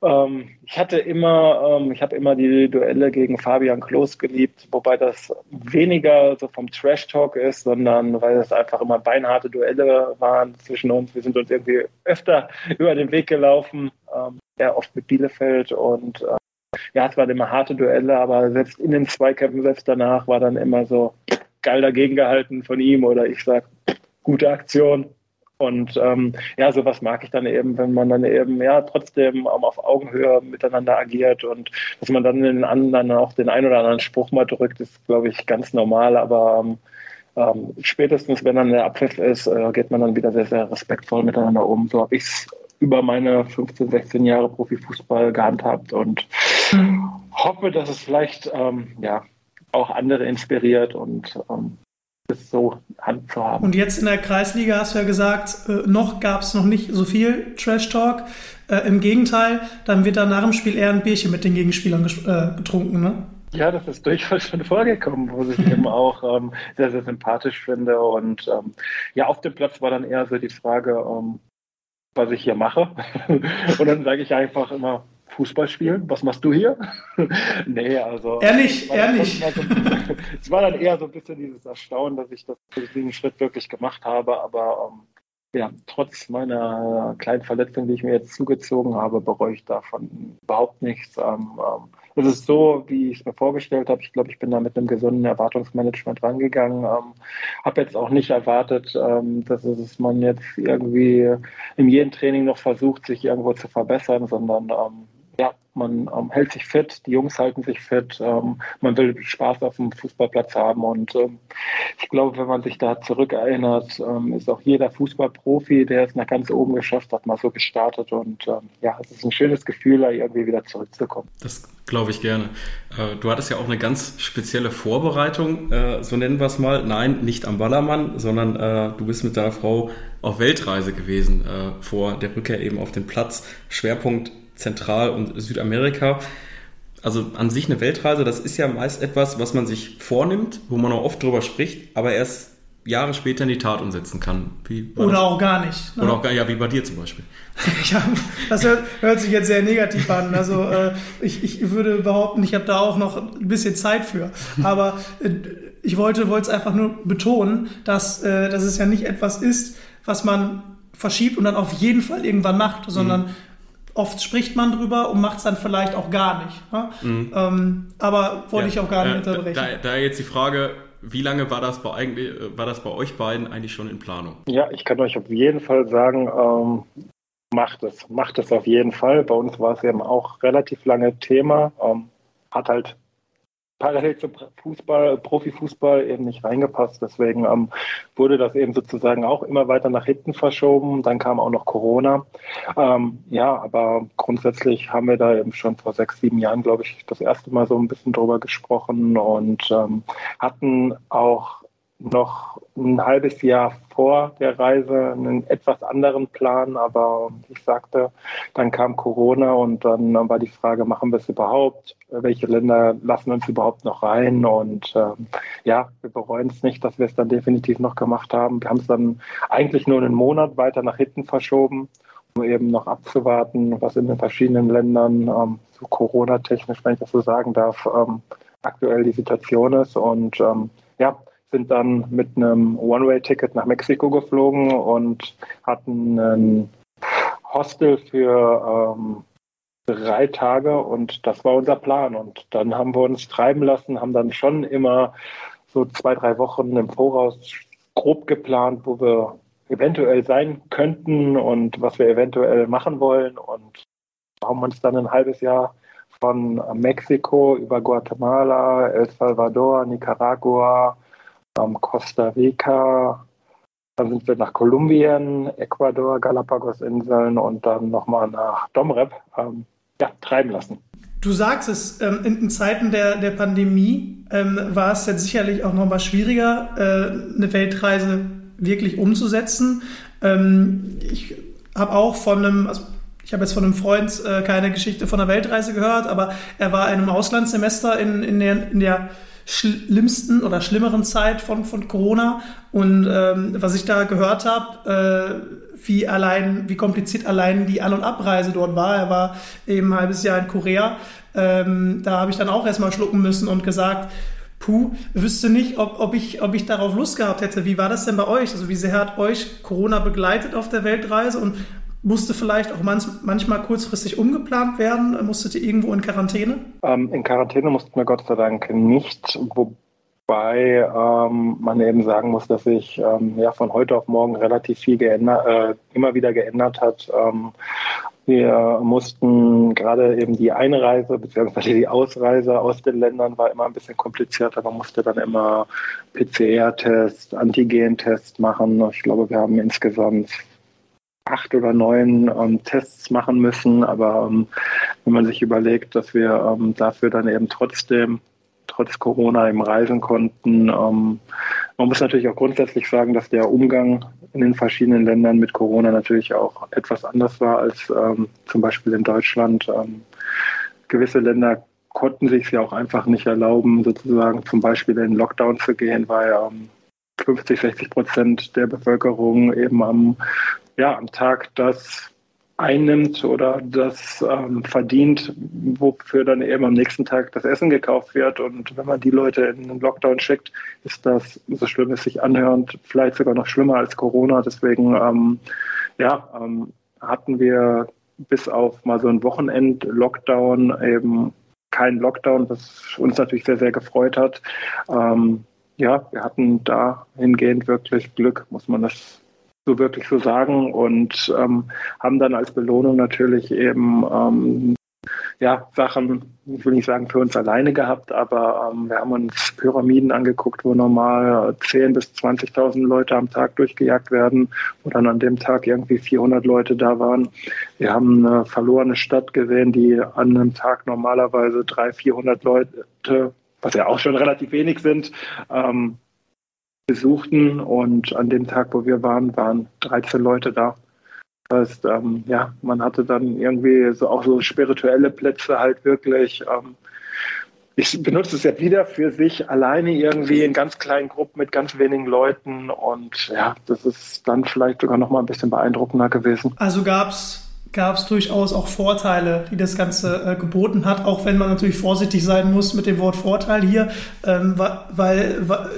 ähm, ich hatte immer, ähm, ich habe immer die Duelle gegen Fabian Klos geliebt, wobei das weniger so vom Trash-Talk ist, sondern weil es einfach immer beinharte Duelle waren zwischen uns. Wir sind uns irgendwie öfter (laughs) über den Weg gelaufen, ähm, ja, oft mit Bielefeld und äh, ja, es waren immer harte Duelle, aber selbst in den Zweikämpfen, selbst danach war dann immer so geil dagegen gehalten von ihm oder ich sag, gute Aktion, und ähm, ja, sowas mag ich dann eben, wenn man dann eben ja trotzdem ähm, auf Augenhöhe miteinander agiert und dass man dann den anderen auch den einen oder anderen Spruch mal drückt, ist, glaube ich, ganz normal. Aber ähm, ähm, spätestens, wenn dann der Abpfiff ist, äh, geht man dann wieder sehr, sehr respektvoll miteinander um. So habe ich es über meine 15, 16 Jahre Profifußball gehandhabt und hoffe, dass es vielleicht ähm, ja auch andere inspiriert und ähm, das so Hand zu haben. Und jetzt in der Kreisliga hast du ja gesagt, äh, noch gab es noch nicht so viel Trash Talk. Äh, Im Gegenteil, dann wird da nach dem Spiel eher ein Bierchen mit den Gegenspielern äh, getrunken, ne? Ja, das ist durchaus schon vorgekommen, wo ich eben (laughs) auch ähm, sehr, sehr sympathisch finde. Und ähm, ja, auf dem Platz war dann eher so die Frage, ähm, was ich hier mache. (laughs) und dann sage ich einfach immer, Fußball spielen. Was machst du hier? (laughs) nee, also. Ehrlich, ehrlich. So, (laughs) es war dann eher so ein bisschen dieses Erstaunen, dass ich das, diesen Schritt wirklich gemacht habe, aber ähm, ja, trotz meiner kleinen Verletzung, die ich mir jetzt zugezogen habe, bereue ich davon überhaupt nichts. Ähm, ähm, es ist so, wie ich es mir vorgestellt habe. Ich glaube, ich bin da mit einem gesunden Erwartungsmanagement rangegangen. Ähm, habe jetzt auch nicht erwartet, ähm, dass es man jetzt irgendwie in jedem Training noch versucht, sich irgendwo zu verbessern, sondern ähm, ja, man ähm, hält sich fit, die Jungs halten sich fit, ähm, man will Spaß auf dem Fußballplatz haben und ähm, ich glaube, wenn man sich da zurückerinnert, ähm, ist auch jeder Fußballprofi, der es nach ganz oben geschafft hat, mal so gestartet und ähm, ja, es ist ein schönes Gefühl, da irgendwie wieder zurückzukommen. Das glaube ich gerne. Äh, du hattest ja auch eine ganz spezielle Vorbereitung, äh, so nennen wir es mal. Nein, nicht am Ballermann, sondern äh, du bist mit deiner Frau auf Weltreise gewesen vor der Rückkehr eben auf den Platz. Schwerpunkt Zentral- und Südamerika. Also an sich eine Weltreise, das ist ja meist etwas, was man sich vornimmt, wo man auch oft drüber spricht, aber erst Jahre später in die Tat umsetzen kann. Oder das? auch gar nicht. Ne? Oder auch gar, ja, wie bei dir zum Beispiel. (laughs) ja, das hört, hört, sich jetzt sehr negativ an. Also äh, ich, ich würde behaupten, ich habe da auch noch ein bisschen Zeit für. Aber äh, ich wollte es einfach nur betonen, dass, äh, dass es ja nicht etwas ist, was man verschiebt und dann auf jeden Fall irgendwann macht, sondern mhm oft spricht man drüber und macht es dann vielleicht auch gar nicht. Ne? Mhm. Ähm, aber wollte ja, ich auch gar nicht äh, unterbrechen. Da, da, jetzt die Frage, wie lange war das, bei eigentlich, war das bei euch beiden eigentlich schon in Planung? Ja, ich kann euch auf jeden Fall sagen, ähm, macht es. Macht es auf jeden Fall. Bei uns war es eben auch relativ lange Thema. Ähm, hat halt parallel zum Fußball, Profifußball eben nicht reingepasst. Deswegen ähm, wurde das eben sozusagen auch immer weiter nach hinten verschoben. Dann kam auch noch Corona. Ähm, ja, aber grundsätzlich haben wir da eben schon vor sechs, sieben Jahren, glaube ich, das erste Mal so ein bisschen drüber gesprochen und ähm, hatten auch noch ein halbes Jahr vor der Reise einen etwas anderen Plan, aber ich sagte, dann kam Corona und dann war die Frage, machen wir es überhaupt? Welche Länder lassen uns überhaupt noch rein? Und ähm, ja, wir bereuen es nicht, dass wir es dann definitiv noch gemacht haben. Wir haben es dann eigentlich nur einen Monat weiter nach hinten verschoben, um eben noch abzuwarten, was in den verschiedenen Ländern ähm, so Corona-technisch, wenn ich das so sagen darf, ähm, aktuell die Situation ist. Und ähm, ja, sind dann mit einem One-Way-Ticket nach Mexiko geflogen und hatten ein Hostel für ähm, drei Tage und das war unser Plan. Und dann haben wir uns treiben lassen, haben dann schon immer so zwei, drei Wochen im Voraus grob geplant, wo wir eventuell sein könnten und was wir eventuell machen wollen und haben uns dann ein halbes Jahr von Mexiko über Guatemala, El Salvador, Nicaragua, ähm, Costa Rica, dann sind wir nach Kolumbien, Ecuador, Galapagos-Inseln und dann nochmal nach Domrep ähm, ja, treiben lassen. Du sagst es, ähm, in, Zeiten der, der Pandemie ähm, war es jetzt sicherlich auch nochmal schwieriger, äh, eine Weltreise wirklich umzusetzen. Ähm, ich habe auch von einem, also ich habe jetzt von einem Freund äh, keine Geschichte von einer Weltreise gehört, aber er war in einem Auslandssemester in, in der, in der schlimmsten oder schlimmeren Zeit von, von Corona. Und ähm, was ich da gehört habe, äh, wie allein, wie kompliziert allein die An- und Abreise dort war. Er war eben ein halbes Jahr in Korea. Ähm, da habe ich dann auch erstmal schlucken müssen und gesagt, puh, wüsste nicht, ob, ob, ich, ob ich darauf Lust gehabt hätte. Wie war das denn bei euch? Also wie sehr hat euch Corona begleitet auf der Weltreise und musste vielleicht auch manch, manchmal kurzfristig umgeplant werden? Musstet ihr irgendwo in Quarantäne? Ähm, in Quarantäne mussten wir Gott sei Dank nicht, wobei ähm, man eben sagen muss, dass sich ähm, ja von heute auf morgen relativ viel geändert, äh, immer wieder geändert hat. Ähm, wir mussten gerade eben die Einreise bzw. die Ausreise aus den Ländern war immer ein bisschen komplizierter. Man musste dann immer PCR-Test, Antigen-Test machen. Ich glaube, wir haben insgesamt acht oder neun ähm, Tests machen müssen. Aber ähm, wenn man sich überlegt, dass wir ähm, dafür dann eben trotzdem, trotz Corona eben reisen konnten, ähm, man muss natürlich auch grundsätzlich sagen, dass der Umgang in den verschiedenen Ländern mit Corona natürlich auch etwas anders war als ähm, zum Beispiel in Deutschland. Ähm, gewisse Länder konnten sich ja auch einfach nicht erlauben, sozusagen zum Beispiel in Lockdown zu gehen, weil 50, 60 Prozent der Bevölkerung eben am ja, am Tag das einnimmt oder das ähm, verdient, wofür dann eben am nächsten Tag das Essen gekauft wird. Und wenn man die Leute in den Lockdown schickt, ist das, so schlimm es sich anhört, vielleicht sogar noch schlimmer als Corona. Deswegen, ähm, ja, ähm, hatten wir bis auf mal so ein Wochenend-Lockdown eben keinen Lockdown, was uns natürlich sehr, sehr gefreut hat. Ähm, ja, wir hatten dahingehend wirklich Glück, muss man das so wirklich so sagen und ähm, haben dann als Belohnung natürlich eben ähm, ja, Sachen, ich will nicht sagen für uns alleine gehabt, aber ähm, wir haben uns Pyramiden angeguckt, wo normal 10.000 bis 20.000 Leute am Tag durchgejagt werden, wo dann an dem Tag irgendwie 400 Leute da waren. Wir haben eine verlorene Stadt gesehen, die an einem Tag normalerweise 300, 400 Leute, was ja auch schon relativ wenig sind, ähm, besuchten. Und an dem Tag, wo wir waren, waren 13 Leute da. Das heißt, ähm, ja, man hatte dann irgendwie so auch so spirituelle Plätze halt wirklich. Ähm, ich benutze es ja wieder für sich alleine irgendwie in ganz kleinen Gruppen mit ganz wenigen Leuten und ja, das ist dann vielleicht sogar noch mal ein bisschen beeindruckender gewesen. Also gab es gab es durchaus auch Vorteile, die das Ganze äh, geboten hat, auch wenn man natürlich vorsichtig sein muss mit dem Wort Vorteil hier, ähm, weil, weil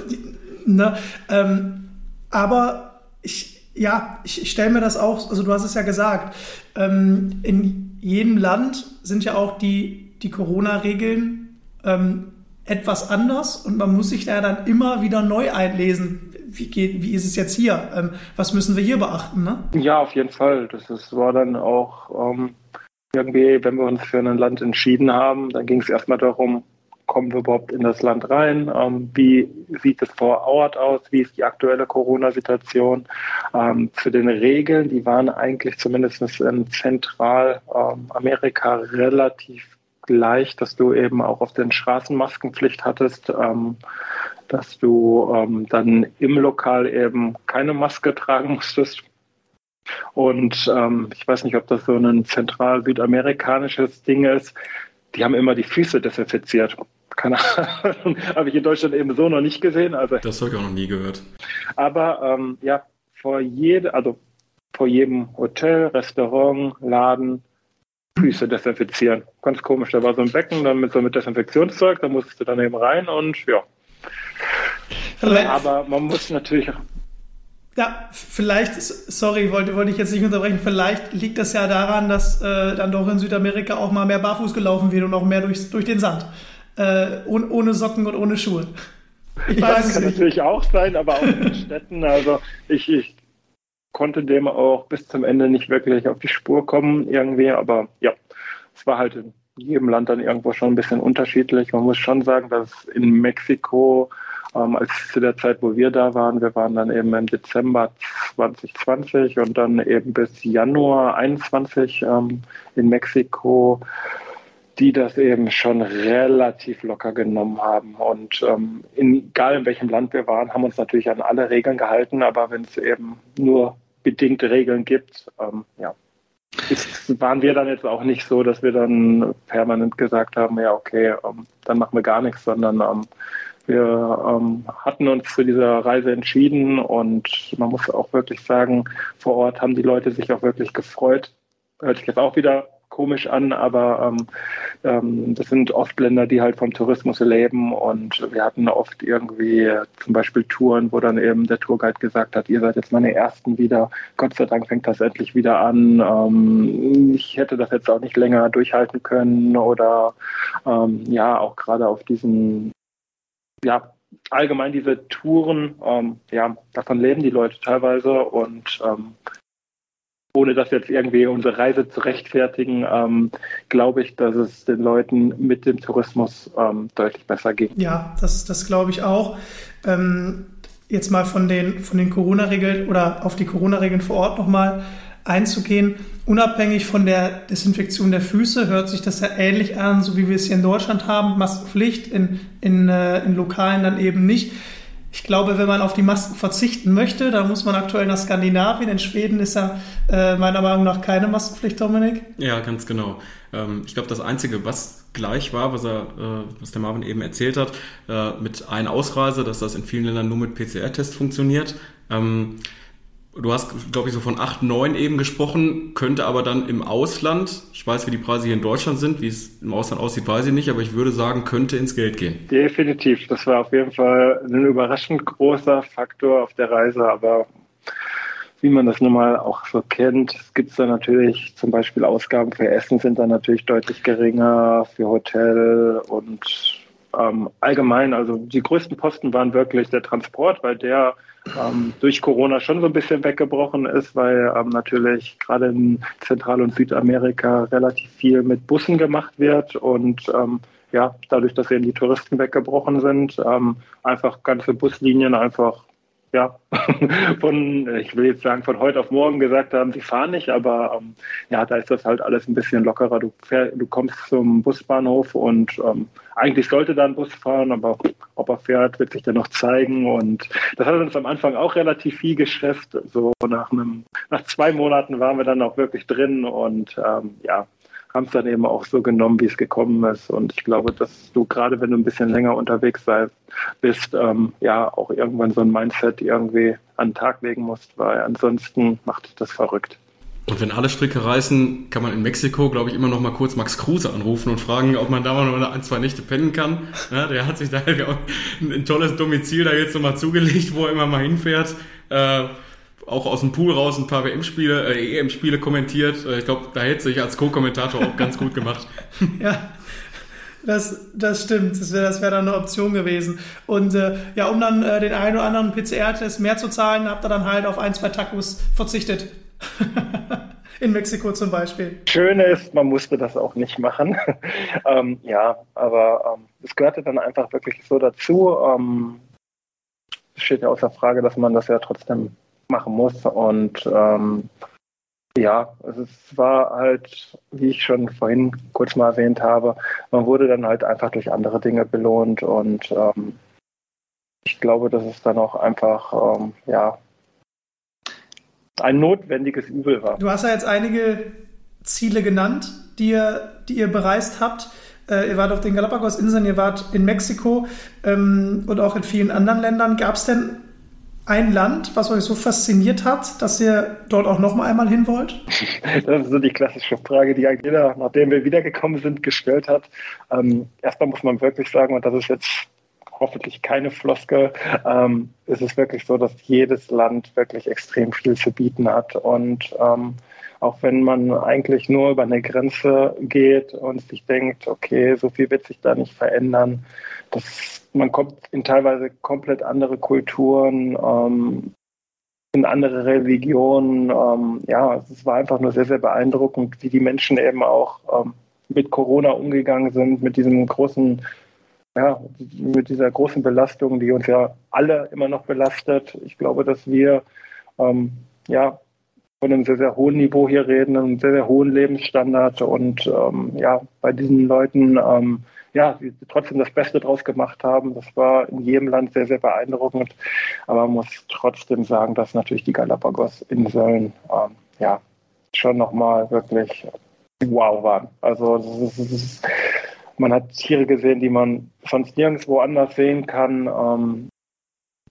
ne, ähm, aber ich ja, ich, ich stelle mir das auch, also du hast es ja gesagt, ähm, in jedem Land sind ja auch die, die Corona-Regeln ähm, etwas anders und man muss sich da dann immer wieder neu einlesen. Wie, geht, wie ist es jetzt hier? Ähm, was müssen wir hier beachten? Ne? Ja, auf jeden Fall. Das ist, war dann auch ähm, irgendwie, wenn wir uns für ein Land entschieden haben, dann ging es erstmal darum, kommen wir überhaupt in das Land rein? Ähm, wie sieht es vor Ort aus? Wie ist die aktuelle Corona-Situation? Ähm, zu den Regeln, die waren eigentlich zumindest in Zentralamerika relativ gleich, dass du eben auch auf den Straßen Maskenpflicht hattest, ähm, dass du ähm, dann im Lokal eben keine Maske tragen musstest. Und ähm, ich weiß nicht, ob das so ein zentral-südamerikanisches Ding ist. Die haben immer die Füße desinfiziert keine Ahnung, (laughs) habe ich in Deutschland eben so noch nicht gesehen. Also, das habe ich auch noch nie gehört. Aber ähm, ja, vor jede, also vor jedem Hotel, Restaurant, Laden Füße desinfizieren. Ganz komisch. Da war so ein Becken dann mit so mit Desinfektionszeug, da musstest du dann eben rein und ja. Aber man muss natürlich ja, vielleicht, sorry, wollte, wollte ich jetzt nicht unterbrechen, vielleicht liegt das ja daran, dass äh, dann doch in Südamerika auch mal mehr barfuß gelaufen wird und auch mehr durch, durch den Sand äh, ohne, ohne Socken und ohne Schuhe. Ich weiß das kann nicht. natürlich auch sein, aber auch in Städten. Also ich, ich konnte dem auch bis zum Ende nicht wirklich auf die Spur kommen irgendwie, aber ja, es war halt in jedem Land dann irgendwo schon ein bisschen unterschiedlich. Man muss schon sagen, dass in Mexiko, ähm, als zu der Zeit, wo wir da waren, wir waren dann eben im Dezember 2020 und dann eben bis Januar 21 ähm, in Mexiko, die das eben schon relativ locker genommen haben. Und ähm, in, egal in welchem Land wir waren, haben uns natürlich an alle Regeln gehalten, aber wenn es eben nur bedingte Regeln gibt, ähm, ja, ist, waren wir dann jetzt auch nicht so, dass wir dann permanent gesagt haben, ja, okay, ähm, dann machen wir gar nichts, sondern ähm, wir ähm, hatten uns für diese Reise entschieden und man muss auch wirklich sagen, vor Ort haben die Leute sich auch wirklich gefreut. Hört sich jetzt auch wieder komisch an, aber ähm, ähm, das sind oft Länder, die halt vom Tourismus leben und wir hatten oft irgendwie zum Beispiel Touren, wo dann eben der Tourguide gesagt hat, ihr seid jetzt meine Ersten wieder, Gott sei Dank fängt das endlich wieder an. Ähm, ich hätte das jetzt auch nicht länger durchhalten können oder ähm, ja, auch gerade auf diesen, ja, allgemein diese Touren, ähm, ja, davon leben die Leute teilweise und ähm, ohne das jetzt irgendwie unsere Reise zu rechtfertigen, ähm, glaube ich, dass es den Leuten mit dem Tourismus ähm, deutlich besser geht. Ja, das, das glaube ich auch. Ähm, jetzt mal von den, von den Corona-Regeln oder auf die Corona-Regeln vor Ort nochmal einzugehen. Unabhängig von der Desinfektion der Füße hört sich das ja ähnlich an, so wie wir es hier in Deutschland haben. Maskenpflicht in, in, äh, in Lokalen dann eben nicht. Ich glaube, wenn man auf die Masken verzichten möchte, dann muss man aktuell nach Skandinavien. In Schweden ist ja äh, meiner Meinung nach keine Maskenpflicht, Dominik. Ja, ganz genau. Ähm, ich glaube, das Einzige, was gleich war, was, er, äh, was der Marvin eben erzählt hat, äh, mit einer Ausreise, dass das in vielen Ländern nur mit PCR-Test funktioniert. Ähm, Du hast, glaube ich, so von 8, 9 eben gesprochen, könnte aber dann im Ausland, ich weiß, wie die Preise hier in Deutschland sind, wie es im Ausland aussieht, weiß ich nicht, aber ich würde sagen, könnte ins Geld gehen. Definitiv. Das war auf jeden Fall ein überraschend großer Faktor auf der Reise, aber wie man das nun mal auch so kennt, gibt es da natürlich zum Beispiel Ausgaben für Essen sind dann natürlich deutlich geringer, für Hotel und ähm, allgemein, also die größten Posten waren wirklich der Transport, weil der ähm, durch Corona schon so ein bisschen weggebrochen ist, weil ähm, natürlich gerade in Zentral- und Südamerika relativ viel mit Bussen gemacht wird und ähm, ja, dadurch, dass eben die Touristen weggebrochen sind, ähm, einfach ganze Buslinien einfach ja, (laughs) von, ich will jetzt sagen, von heute auf morgen gesagt haben, sie fahren nicht, aber ähm, ja, da ist das halt alles ein bisschen lockerer. Du, fähr, du kommst zum Busbahnhof und ähm, eigentlich sollte da ein Bus fahren, aber ob er fährt, wird sich dann noch zeigen. Und das hat uns am Anfang auch relativ viel gestresst. So nach einem, nach zwei Monaten waren wir dann auch wirklich drin und ähm, ja, haben es dann eben auch so genommen, wie es gekommen ist. Und ich glaube, dass du gerade, wenn du ein bisschen länger unterwegs sei, bist, ähm, ja auch irgendwann so ein Mindset irgendwie an den Tag legen musst, weil ansonsten macht das verrückt. Und wenn alle Stricke reißen, kann man in Mexiko, glaube ich, immer noch mal kurz Max Kruse anrufen und fragen, ob man da mal noch ein, zwei Nächte pennen kann. Ja, der hat sich da (laughs) ein tolles Domizil da jetzt nochmal zugelegt, wo er immer mal hinfährt. Äh, auch aus dem Pool raus ein paar WM-Spiele, äh, EM-Spiele kommentiert. Äh, ich glaube, da hätte sich als Co-Kommentator auch ganz gut gemacht. (laughs) ja. Das, das stimmt, das wäre das wär dann eine Option gewesen. Und äh, ja, um dann äh, den einen oder anderen PCR-Test mehr zu zahlen, habt ihr dann halt auf ein, zwei Tacos verzichtet. (laughs) In Mexiko zum Beispiel. Schöne ist, man musste das auch nicht machen. (laughs) ähm, ja, aber ähm, es gehörte dann einfach wirklich so dazu. Ähm, es steht ja außer Frage, dass man das ja trotzdem machen muss. Und ähm, ja, es war halt, wie ich schon vorhin kurz mal erwähnt habe, man wurde dann halt einfach durch andere Dinge belohnt und ähm, ich glaube, das ist dann auch einfach, ähm, ja, ein notwendiges Übel war. Du hast ja jetzt einige Ziele genannt, die ihr, die ihr bereist habt. Äh, ihr wart auf den Galapagos-Inseln, ihr wart in Mexiko ähm, und auch in vielen anderen Ländern. Gab es denn ein Land, was euch so fasziniert hat, dass ihr dort auch noch mal einmal hin wollt? (laughs) Das ist so die klassische Frage, die jeder, nachdem wir wiedergekommen sind, gestellt hat. Ähm, erstmal muss man wirklich sagen, und das ist jetzt hoffentlich keine Floskel, ähm, es ist wirklich so, dass jedes Land wirklich extrem viel zu bieten hat. Und ähm, auch wenn man eigentlich nur über eine Grenze geht und sich denkt, okay, so viel wird sich da nicht verändern, das man kommt in teilweise komplett andere Kulturen, ähm, in andere Religionen. Ähm, ja, es war einfach nur sehr, sehr beeindruckend, wie die Menschen eben auch ähm, mit Corona umgegangen sind, mit diesem großen, ja, mit dieser großen Belastung, die uns ja alle immer noch belastet. Ich glaube, dass wir ähm, ja von einem sehr, sehr hohen Niveau hier reden, einem sehr, sehr hohen Lebensstandard und ähm, ja, bei diesen Leuten ähm, ja, sie trotzdem das Beste draus gemacht haben. Das war in jedem Land sehr, sehr beeindruckend. Aber man muss trotzdem sagen, dass natürlich die Galapagos-Inseln ähm, ja schon nochmal wirklich wow waren. Also ist, ist, man hat Tiere gesehen, die man sonst nirgendwo anders sehen kann. Ähm,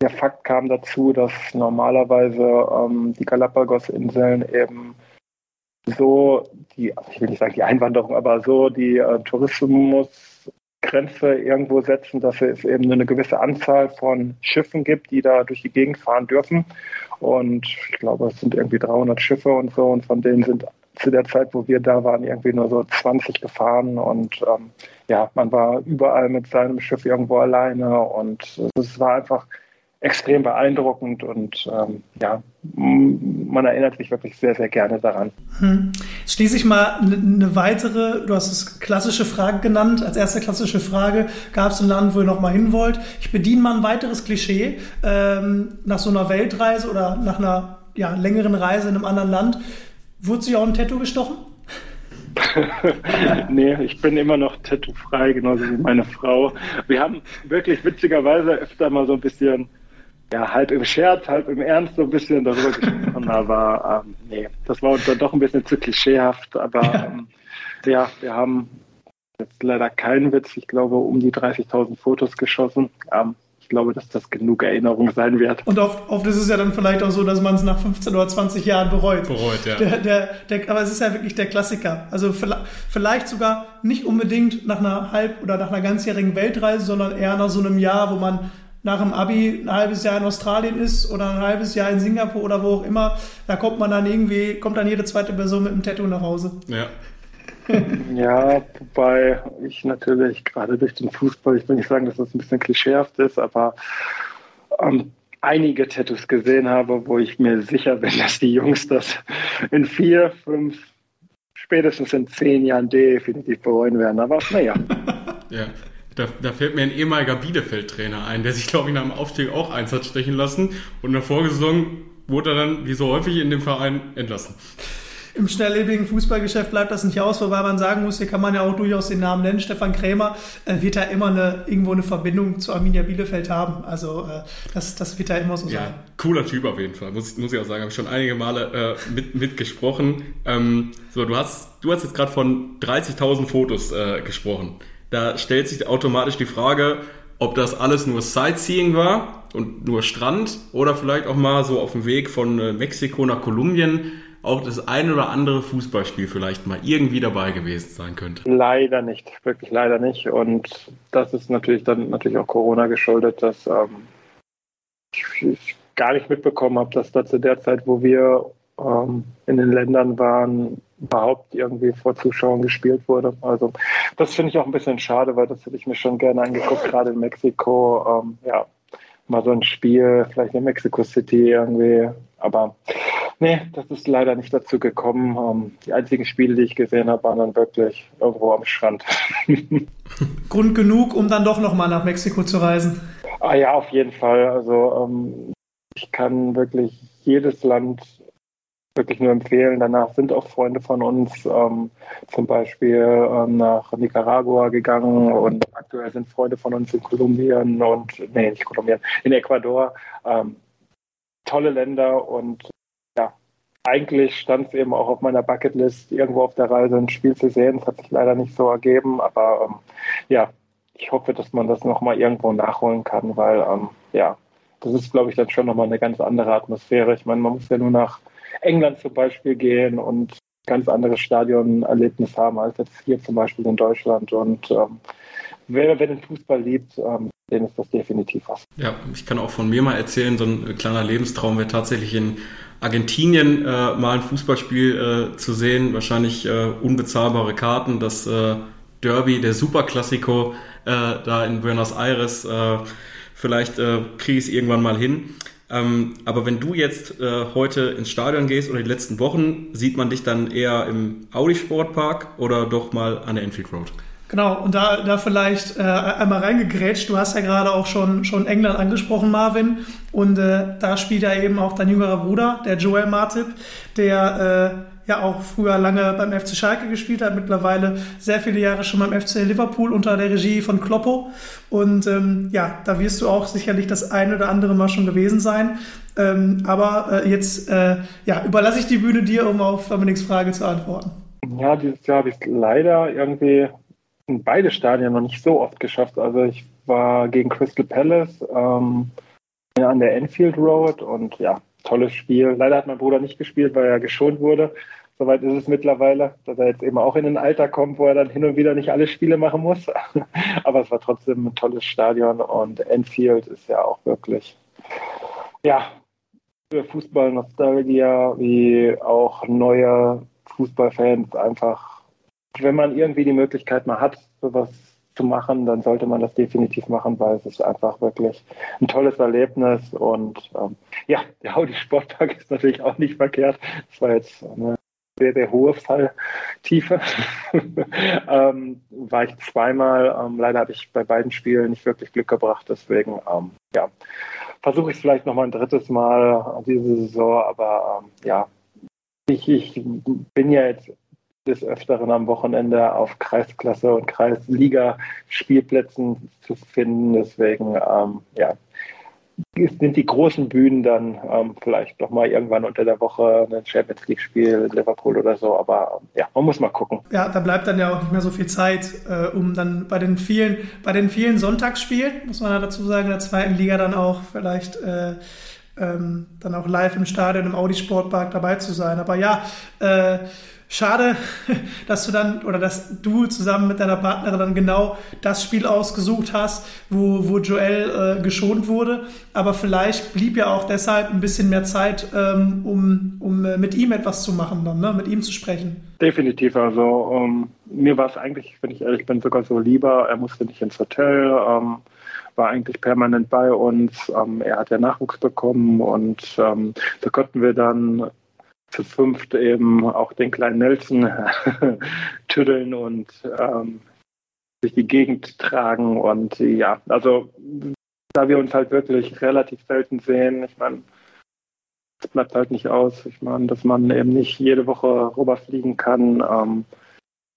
der Fakt kam dazu, dass normalerweise ähm, die Galapagos-Inseln eben so die, ich will nicht sagen die Einwanderung, aber so die äh, Tourismusgrenze irgendwo setzen, dass es eben eine gewisse Anzahl von Schiffen gibt, die da durch die Gegend fahren dürfen. Und ich glaube, es sind irgendwie 300 Schiffe und so. Und von denen sind zu der Zeit, wo wir da waren, irgendwie nur so 20 gefahren. Und ähm, ja, man war überall mit seinem Schiff irgendwo alleine. Und es war einfach extrem beeindruckend und ähm, ja, man erinnert sich wirklich sehr, sehr gerne daran. Hm. Jetzt schließe ich mal eine ne weitere, du hast es klassische Frage genannt. Als erste klassische Frage, gab es ein Land, wo ihr noch mal hin wollt? Ich bediene mal ein weiteres Klischee. Ähm, nach so einer Weltreise oder nach einer ja, längeren Reise in einem anderen Land, wurde sich auch ein Tattoo gestochen? (laughs) nee, ich bin immer noch tattoo-frei, genauso wie meine Frau. Wir haben wirklich witzigerweise öfter mal so ein bisschen ja, halb im Scherz, halb im Ernst so ein bisschen darüber gesprochen, (laughs) aber ähm, nee, das war uns dann doch ein bisschen zu klischeehaft, aber ähm, ja, wir haben jetzt leider keinen Witz, ich glaube um die 30.000 Fotos geschossen. Ähm, ich glaube, dass das genug Erinnerung sein wird. Und oft, oft ist es ja dann vielleicht auch so, dass man es nach 15 oder 20 Jahren bereut. Bereut, ja. Der, der, der, aber es ist ja wirklich der Klassiker. Also vielleicht sogar nicht unbedingt nach einer halb- oder nach einer ganzjährigen Weltreise, sondern eher nach so einem Jahr, wo man nach dem Abi ein halbes Jahr in Australien ist oder ein halbes Jahr in Singapur oder wo auch immer, da kommt man dann irgendwie, kommt dann jede zweite Person mit einem Tattoo nach Hause. Ja. (laughs) ja, wobei ich natürlich gerade durch den Fußball, ich will nicht sagen, dass das ein bisschen klischeehaft ist, aber ähm, einige Tattoos gesehen habe, wo ich mir sicher bin, dass die Jungs das in vier, fünf, spätestens in zehn Jahren definitiv bereuen werden. Aber naja. ja. Da, da, fällt mir ein ehemaliger Bielefeld-Trainer ein, der sich, glaube ich, nach dem Aufstieg auch eins hat stechen lassen und in der Vorsaison wurde er dann, wie so häufig in dem Verein, entlassen im schnelllebigen Fußballgeschäft bleibt das nicht aus, wobei man sagen muss, hier kann man ja auch durchaus den Namen nennen. Stefan Krämer äh, wird da immer eine, irgendwo eine Verbindung zu Arminia Bielefeld haben. Also äh, das, das wird da immer so ja, sein. Cooler Typ auf jeden Fall, muss, muss ich auch sagen. Habe ich schon einige Male äh, mit, mitgesprochen. Ähm, so, du hast, du hast jetzt gerade von 30.000 Fotos äh, gesprochen. Da stellt sich automatisch die Frage, ob das alles nur Sightseeing war und nur Strand oder vielleicht auch mal so auf dem Weg von äh, Mexiko nach Kolumbien auch das ein oder andere Fußballspiel vielleicht mal irgendwie dabei gewesen sein könnte? Leider nicht, wirklich leider nicht. Und das ist natürlich dann natürlich auch Corona geschuldet, dass ähm, ich gar nicht mitbekommen habe, dass da zu der Zeit, wo wir ähm, in den Ländern waren, überhaupt irgendwie vor Zuschauern gespielt wurde. Also das finde ich auch ein bisschen schade, weil das hätte ich mir schon gerne angeguckt, gerade in Mexiko. Ähm, ja, mal so ein Spiel, vielleicht in Mexico City irgendwie. Aber Nee, das ist leider nicht dazu gekommen. Ähm, die einzigen Spiele, die ich gesehen habe, waren dann wirklich irgendwo am Strand. (laughs) Grund genug, um dann doch nochmal nach Mexiko zu reisen. Ah ja, auf jeden Fall. Also ähm, ich kann wirklich jedes Land wirklich nur empfehlen. Danach sind auch Freunde von uns ähm, zum Beispiel ähm, nach Nicaragua gegangen und aktuell sind Freunde von uns in Kolumbien und, nee, nicht Kolumbien, in Ecuador. Ähm, tolle Länder und eigentlich stand es eben auch auf meiner Bucketlist, irgendwo auf der Reise ein Spiel zu sehen. Das hat sich leider nicht so ergeben, aber ähm, ja, ich hoffe, dass man das nochmal irgendwo nachholen kann, weil ähm, ja, das ist, glaube ich, dann schon nochmal eine ganz andere Atmosphäre. Ich meine, man muss ja nur nach England zum Beispiel gehen und ganz anderes Stadionerlebnis haben als jetzt hier zum Beispiel in Deutschland. Und ähm, wer, wer den Fußball liebt, ähm, denen ist das definitiv was. Ja, ich kann auch von mir mal erzählen, so ein kleiner Lebenstraum wäre tatsächlich in Argentinien äh, mal ein Fußballspiel äh, zu sehen. Wahrscheinlich äh, unbezahlbare Karten, das äh, Derby, der Superklassiko äh, da in Buenos Aires. Äh, vielleicht kriege ich es irgendwann mal hin. Ähm, aber wenn du jetzt äh, heute ins Stadion gehst oder die letzten Wochen, sieht man dich dann eher im Audi Sportpark oder doch mal an der Enfield Road? Genau, und da, da vielleicht äh, einmal reingegrätscht. Du hast ja gerade auch schon, schon England angesprochen, Marvin. Und äh, da spielt ja eben auch dein jüngerer Bruder, der Joel Martip, der äh, ja auch früher lange beim FC Schalke gespielt hat, mittlerweile sehr viele Jahre schon beim FC Liverpool unter der Regie von Kloppo. Und ähm, ja, da wirst du auch sicherlich das eine oder andere Mal schon gewesen sein. Ähm, aber äh, jetzt äh, ja, überlasse ich die Bühne dir, um auf Dominiks Frage zu antworten. Ja, dieses Jahr habe ich leider irgendwie in beide Stadien noch nicht so oft geschafft. Also ich war gegen Crystal Palace ähm, an der Enfield Road und ja, tolles Spiel. Leider hat mein Bruder nicht gespielt, weil er geschont wurde. Soweit ist es mittlerweile, dass er jetzt eben auch in ein Alter kommt, wo er dann hin und wieder nicht alle Spiele machen muss. (laughs) Aber es war trotzdem ein tolles Stadion und Enfield ist ja auch wirklich, ja, für Fußball-Nostalgia wie auch neue Fußballfans einfach wenn man irgendwie die Möglichkeit mal hat, sowas zu machen, dann sollte man das definitiv machen, weil es ist einfach wirklich ein tolles Erlebnis und ähm, ja, der Audi Sportpark ist natürlich auch nicht verkehrt. Das war jetzt eine sehr, sehr hohe Falltiefe. (laughs) ähm, war ich zweimal. Ähm, leider habe ich bei beiden Spielen nicht wirklich Glück gebracht, deswegen ähm, ja, versuche ich es vielleicht nochmal ein drittes Mal diese Saison, aber ähm, ja, ich, ich bin ja jetzt des Öfteren am Wochenende auf Kreisklasse und Kreisliga-Spielplätzen zu finden. Deswegen, ähm, ja, sind die großen Bühnen dann ähm, vielleicht noch mal irgendwann unter der Woche ein Champions League Spiel Liverpool oder so, aber ähm, ja, man muss mal gucken. Ja, da bleibt dann ja auch nicht mehr so viel Zeit, äh, um dann bei den vielen, bei den vielen Sonntagsspielen, muss man ja dazu sagen, in der zweiten Liga dann auch vielleicht äh, ähm, dann auch live im Stadion im Audi Sportpark dabei zu sein. Aber ja, äh, Schade, (laughs) dass du dann oder dass du zusammen mit deiner Partnerin dann genau das Spiel ausgesucht hast, wo, wo Joel äh, geschont wurde. Aber vielleicht blieb ja auch deshalb ein bisschen mehr Zeit, ähm, um, um äh, mit ihm etwas zu machen, dann, ne? mit ihm zu sprechen. Definitiv. Also um, ähm, mir war es eigentlich, wenn ich ehrlich bin, sogar so lieber. Er musste nicht ins Hotel. Um, ähm, war eigentlich permanent bei uns. Ähm, er hat ja Nachwuchs bekommen und ähm, da konnten wir dann zu fünft eben auch den kleinen Nelson (laughs) tüddeln und ähm, durch die Gegend tragen. Und ja, also da wir uns halt wirklich relativ selten sehen, ich meine, es bleibt halt nicht aus. Ich meine, dass man eben nicht jede Woche rüberfliegen kann. Ähm,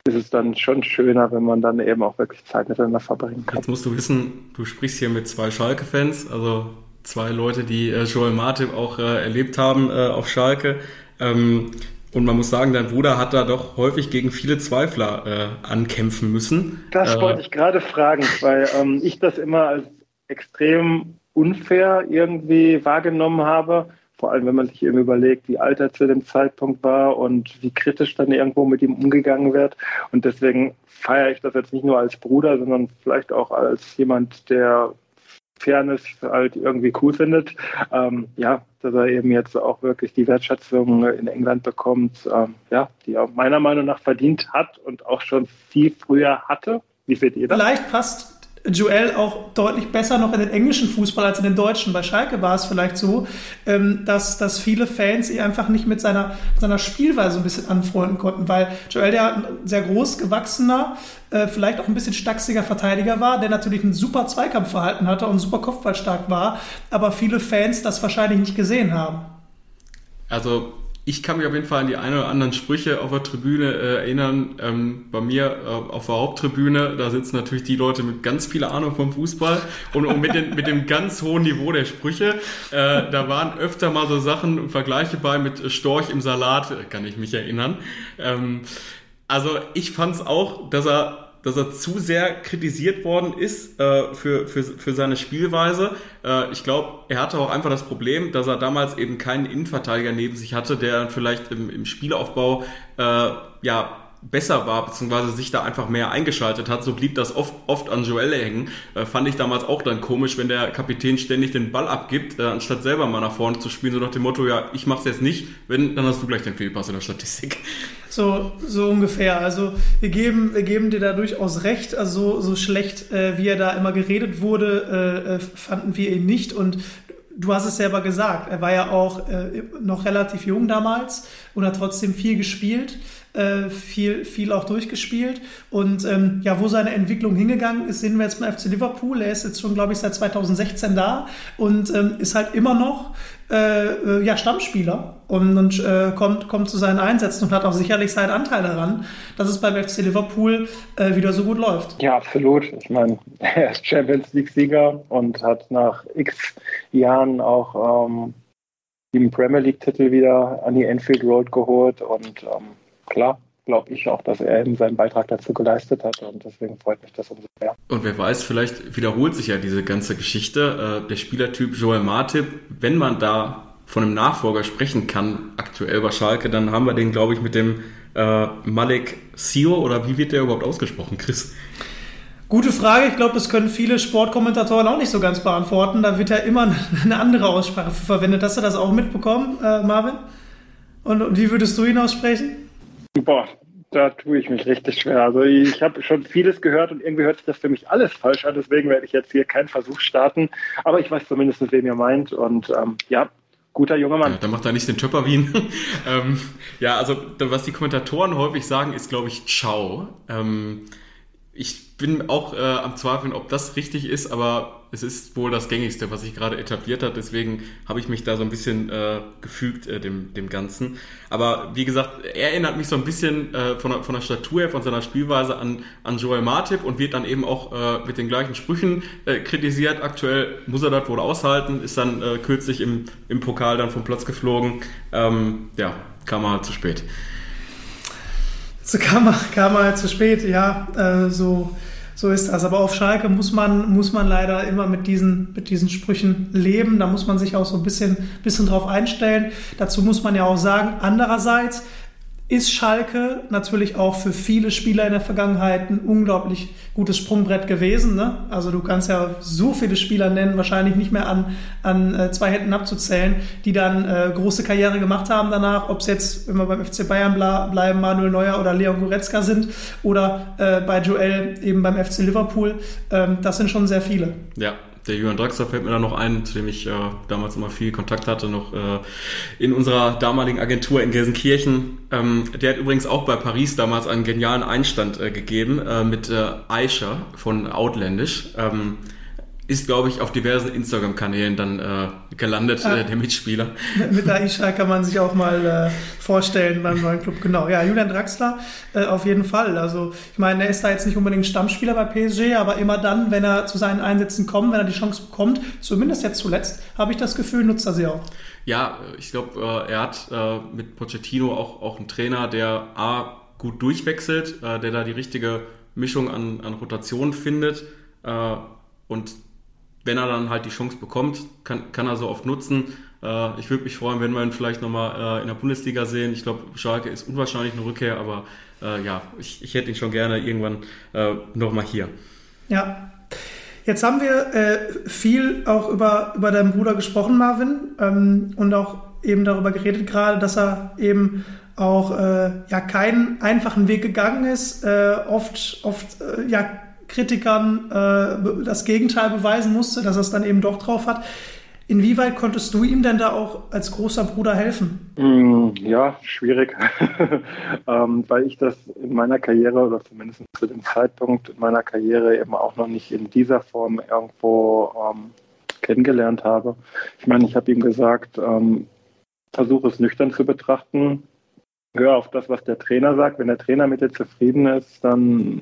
ist es dann schon schöner, wenn man dann eben auch wirklich Zeit miteinander verbringen kann. Jetzt musst du wissen, du sprichst hier mit zwei Schalke-Fans, also zwei Leute, die äh, Joel Martip auch äh, erlebt haben äh, auf Schalke. Ähm, und man muss sagen, dein Bruder hat da doch häufig gegen viele Zweifler äh, ankämpfen müssen. Das äh, wollte ich gerade fragen, weil ähm, ich das immer als extrem unfair irgendwie wahrgenommen habe. Vor allem, wenn man sich eben überlegt, wie alt er zu dem Zeitpunkt war und wie kritisch dann irgendwo mit ihm umgegangen wird. Und deswegen feiere ich das jetzt nicht nur als Bruder, sondern vielleicht auch als jemand, der Fairness halt irgendwie cool findet. Ähm, ja, dass er eben jetzt auch wirklich die Wertschätzung in England bekommt, ähm, ja, die er meiner Meinung nach verdient hat und auch schon viel früher hatte. Wie seht ihr das? Vielleicht passt Joel auch deutlich besser noch in den englischen Fußball als in den deutschen. Bei Schalke war es vielleicht so, ähm, dass, dass viele Fans ihn einfach nicht mit seiner, seiner Spielweise ein bisschen anfreunden konnten, weil Joel ja ein sehr groß gewachsener, äh, vielleicht auch ein bisschen stachsiger Verteidiger war, der natürlich ein super Zweikampfverhalten hatte und super Kopfballstark war, aber viele Fans das wahrscheinlich nicht gesehen haben. Also ich kann mich auf jeden Fall an die ein oder anderen Sprüche auf der Tribüne äh, erinnern. Ähm, bei mir äh, auf der Haupttribüne, da sitzen natürlich die Leute mit ganz viel Ahnung vom Fußball und, und mit, den, mit dem ganz hohen Niveau der Sprüche. Äh, da waren öfter mal so Sachen, Vergleiche bei mit Storch im Salat, kann ich mich erinnern. Ähm, also ich fand es auch, dass er dass er zu sehr kritisiert worden ist äh, für, für, für seine Spielweise. Äh, ich glaube, er hatte auch einfach das Problem, dass er damals eben keinen Innenverteidiger neben sich hatte, der vielleicht im, im Spielaufbau äh, ja besser war, beziehungsweise sich da einfach mehr eingeschaltet hat. So blieb das oft, oft an Joelle hängen. Äh, fand ich damals auch dann komisch, wenn der Kapitän ständig den Ball abgibt, äh, anstatt selber mal nach vorne zu spielen, so nach dem Motto, ja, ich mach's jetzt nicht, wenn, dann hast du gleich den Fehlpass in der Statistik. (laughs) So, so ungefähr. Also wir geben, wir geben dir da durchaus recht. Also so, so schlecht, äh, wie er da immer geredet wurde, äh, äh fanden wir ihn nicht. Und du hast es selber gesagt, er war ja auch äh, noch relativ jung damals und hat trotzdem viel gespielt äh, viel, viel auch durchgespielt. Und ähm, ja, wo seine Entwicklung hingegangen ist, sehen wir jetzt beim FC Liverpool. Er ist jetzt schon, glaube ich, seit 2016 da und ähm, ist halt immer noch äh, äh, ja, Stammspieler und, und äh, kommt, kommt zu seinen Einsätzen und hat auch sicherlich seinen Anteil daran, dass es beim FC Liverpool äh, wieder so gut läuft. Ja, absolut. Ich meine, (laughs) er ist Champions League-Sieger und hat nach x Jahren auch ähm, den Premier League-Titel wieder an die Enfield Road geholt und ähm, klar, glaube ich auch, dass er eben seinen Beitrag dazu geleistet hat und deswegen freut mich das umso mehr. Und wer weiß, vielleicht wiederholt sich ja diese ganze Geschichte. Äh, der Spielertyp Joel Martip, wenn man da von einem Nachfolger sprechen kann, aktuell bei Schalke, dann haben wir den, glaube ich, mit dem äh, Malik Sio oder wie wird der überhaupt ausgesprochen, Chris? Gute Frage. Ich glaube, das können viele Sportkommentatoren auch nicht so ganz beantworten. Da wird ja immer (laughs) eine andere Aussprache verwendet. Hast du das auch mitbekommen, äh, Marvin? Und, und wie würdest du ihn aussprechen? Boah, da tue ich mich richtig schwer. Also ich habe schon vieles gehört und irgendwie hört sich das für mich alles falsch an. Deswegen werde ich jetzt hier keinen Versuch starten. Aber ich weiß zumindest, wen ihr meint. Und ähm, ja, guter junger Mann. Ja, dann macht er nicht den Töpper Wien. (laughs) ähm, ja, also was die Kommentatoren häufig sagen, ist, glaube ich, Ciao. Ähm, ich bin auch äh, am Zweifeln, ob das richtig ist, aber es ist wohl das gängigste, was sich gerade etabliert hat. Deswegen habe ich mich da so ein bisschen äh, gefügt äh, dem, dem Ganzen. Aber wie gesagt, er erinnert mich so ein bisschen äh, von, der, von der Statur her, von seiner Spielweise an, an Joel Martip und wird dann eben auch äh, mit den gleichen Sprüchen äh, kritisiert. Aktuell muss er das wohl aushalten, ist dann äh, kürzlich im, im Pokal dann vom Platz geflogen. Ähm, ja, kam mal zu spät. So kam kam er zu spät, ja, äh, so so ist das. Aber auf Schalke muss man, muss man leider immer mit diesen, mit diesen Sprüchen leben. Da muss man sich auch so ein bisschen, bisschen drauf einstellen. Dazu muss man ja auch sagen, andererseits, ist Schalke natürlich auch für viele Spieler in der Vergangenheit ein unglaublich gutes Sprungbrett gewesen. Ne? Also du kannst ja so viele Spieler nennen, wahrscheinlich nicht mehr an, an äh, zwei Händen abzuzählen, die dann äh, große Karriere gemacht haben danach, ob es jetzt, wenn wir beim FC Bayern bleiben, Manuel Neuer oder Leon Goretzka sind oder äh, bei Joel eben beim FC Liverpool. Ähm, das sind schon sehr viele. Ja, der Jürgen Draxler fällt mir da noch ein, zu dem ich äh, damals immer viel Kontakt hatte, noch äh, in unserer damaligen Agentur in Gelsenkirchen. Ähm, der hat übrigens auch bei Paris damals einen genialen Einstand äh, gegeben äh, mit äh, Aisha von Outlandish. Ähm, ist, glaube ich, auf diversen Instagram-Kanälen dann äh, gelandet, ah, äh, der Mitspieler. Mit der Aisha kann man sich auch mal äh, vorstellen beim neuen Club. Genau, ja, Julian Draxler äh, auf jeden Fall. Also ich meine, er ist da jetzt nicht unbedingt Stammspieler bei PSG, aber immer dann, wenn er zu seinen Einsätzen kommt, wenn er die Chance bekommt, zumindest jetzt zuletzt, habe ich das Gefühl, nutzt er sie auch. Ja, ich glaube, äh, er hat äh, mit Pochettino auch, auch einen Trainer, der A, gut durchwechselt, der da die richtige Mischung an, an Rotation findet und wenn er dann halt die Chance bekommt, kann, kann er so oft nutzen. Äh, ich würde mich freuen, wenn wir ihn vielleicht nochmal äh, in der Bundesliga sehen. Ich glaube, Schalke ist unwahrscheinlich eine Rückkehr, aber äh, ja, ich, ich hätte ihn schon gerne irgendwann äh, nochmal hier. Ja. Jetzt haben wir äh, viel auch über, über deinen Bruder gesprochen, Marvin, ähm, und auch eben darüber geredet gerade, dass er eben auch äh, ja keinen einfachen Weg gegangen ist, äh, oft oft äh, ja Kritikern äh, das Gegenteil beweisen musste, dass er es dann eben doch drauf hat. Inwieweit konntest du ihm denn da auch als großer Bruder helfen? Mm, ja, schwierig, (laughs) ähm, weil ich das in meiner Karriere oder zumindest zu dem Zeitpunkt in meiner Karriere eben auch noch nicht in dieser Form irgendwo ähm, kennengelernt habe. Ich meine, ich habe ihm gesagt, ähm, versuche es nüchtern zu betrachten, hör auf das, was der Trainer sagt. Wenn der Trainer mit dir zufrieden ist, dann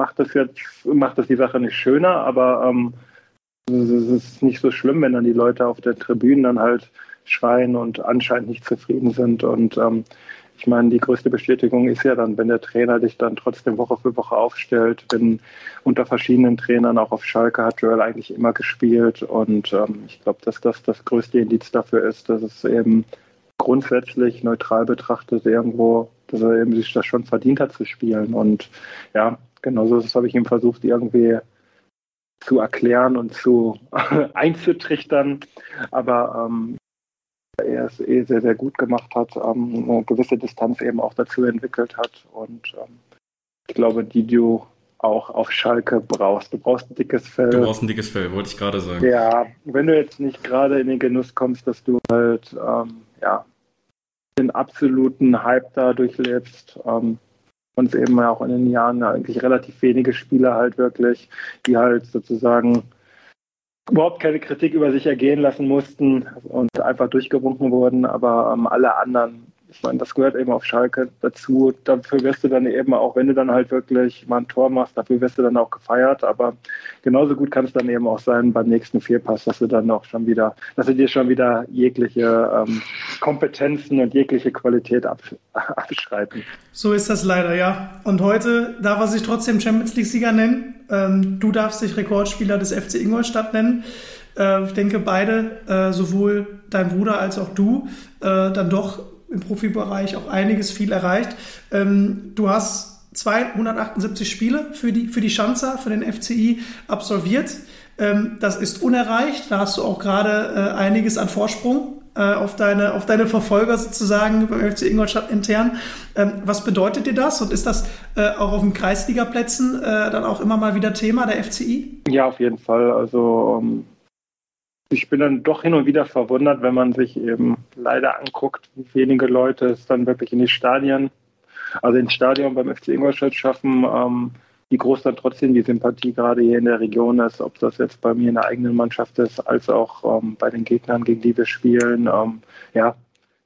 macht das jetzt, macht das die Sache nicht schöner, aber ähm, es ist nicht so schlimm, wenn dann die Leute auf der Tribüne dann halt schreien und anscheinend nicht zufrieden sind. Und ähm, ich meine, die größte Bestätigung ist ja dann, wenn der Trainer dich dann trotzdem Woche für Woche aufstellt, wenn unter verschiedenen Trainern, auch auf Schalke hat Joel eigentlich immer gespielt. Und ähm, ich glaube, dass das das größte Indiz dafür ist, dass es eben grundsätzlich neutral betrachtet irgendwo, dass er eben sich das schon verdient hat zu spielen. Und ja, genauso das habe ich ihm versucht, irgendwie zu erklären und zu (laughs) einzutrichtern. Aber ähm, er es eh sehr, sehr gut gemacht hat, ähm, eine gewisse Distanz eben auch dazu entwickelt hat. Und ähm, ich glaube, die du auch auf Schalke brauchst. Du brauchst ein dickes Fell. Du brauchst ein dickes Fell, wollte ich gerade sagen. Ja, wenn du jetzt nicht gerade in den Genuss kommst, dass du halt ähm, ja, den absoluten Hype da durchlebst, ähm, und eben auch in den Jahren eigentlich relativ wenige Spieler halt wirklich, die halt sozusagen überhaupt keine Kritik über sich ergehen lassen mussten und einfach durchgewunken wurden, aber ähm, alle anderen ich meine, das gehört eben auf Schalke dazu. Dafür wirst du dann eben auch, wenn du dann halt wirklich mal ein Tor machst, dafür wirst du dann auch gefeiert. Aber genauso gut kann es dann eben auch sein beim nächsten Vierpass, dass du dann auch schon wieder, dass du dir schon wieder jegliche ähm, Kompetenzen und jegliche Qualität absch (laughs) abschreiben. So ist das leider, ja. Und heute darf er sich trotzdem Champions League-Sieger nennen. Ähm, du darfst dich Rekordspieler des FC Ingolstadt nennen. Äh, ich denke, beide, äh, sowohl dein Bruder als auch du, äh, dann doch im Profibereich auch einiges viel erreicht. Ähm, du hast 278 Spiele für die, für die Schanzer, für den FCI absolviert. Ähm, das ist unerreicht. Da hast du auch gerade äh, einiges an Vorsprung äh, auf, deine, auf deine Verfolger sozusagen beim FC Ingolstadt intern. Ähm, was bedeutet dir das? Und ist das äh, auch auf den Kreisligaplätzen äh, dann auch immer mal wieder Thema der FCI? Ja, auf jeden Fall. Also um ich bin dann doch hin und wieder verwundert, wenn man sich eben leider anguckt, wie wenige Leute es dann wirklich in die Stadien, also ins Stadion beim FC Ingolstadt schaffen, ähm, wie groß dann trotzdem die Sympathie gerade hier in der Region ist, ob das jetzt bei mir in der eigenen Mannschaft ist, als auch ähm, bei den Gegnern, gegen die wir spielen. Ähm, ja,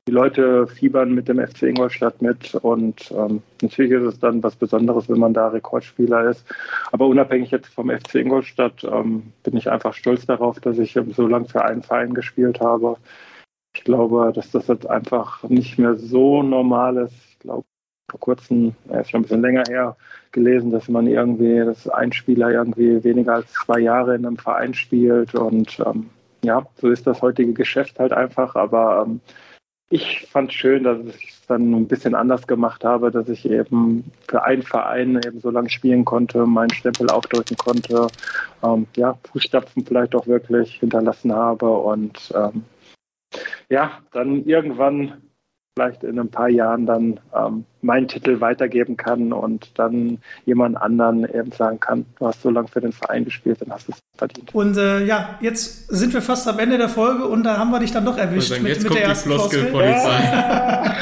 die Leute fiebern mit dem FC Ingolstadt mit und ähm, natürlich ist es dann was Besonderes, wenn man da Rekordspieler ist. Aber unabhängig jetzt vom FC Ingolstadt ähm, bin ich einfach stolz darauf, dass ich ähm, so lange für einen Verein gespielt habe. Ich glaube, dass das jetzt einfach nicht mehr so normal ist. Ich glaube, vor kurzem, ja, ist schon ein bisschen länger her, gelesen, dass man irgendwie, dass ein Spieler irgendwie weniger als zwei Jahre in einem Verein spielt und ähm, ja, so ist das heutige Geschäft halt einfach, aber ähm, ich fand schön, dass ich es dann ein bisschen anders gemacht habe, dass ich eben für einen Verein eben so lange spielen konnte, meinen Stempel aufdrücken konnte, ähm, ja, Fußstapfen vielleicht auch wirklich hinterlassen habe und ähm, ja, dann irgendwann vielleicht in ein paar Jahren dann ähm, meinen Titel weitergeben kann und dann jemand anderen eben sagen kann, du hast so lange für den Verein gespielt, dann hast du es verdient. Und äh, ja, jetzt sind wir fast am Ende der Folge und da haben wir dich dann doch erwischt sagen, mit, jetzt mit kommt der ersten die Floskelpolizei. Ja.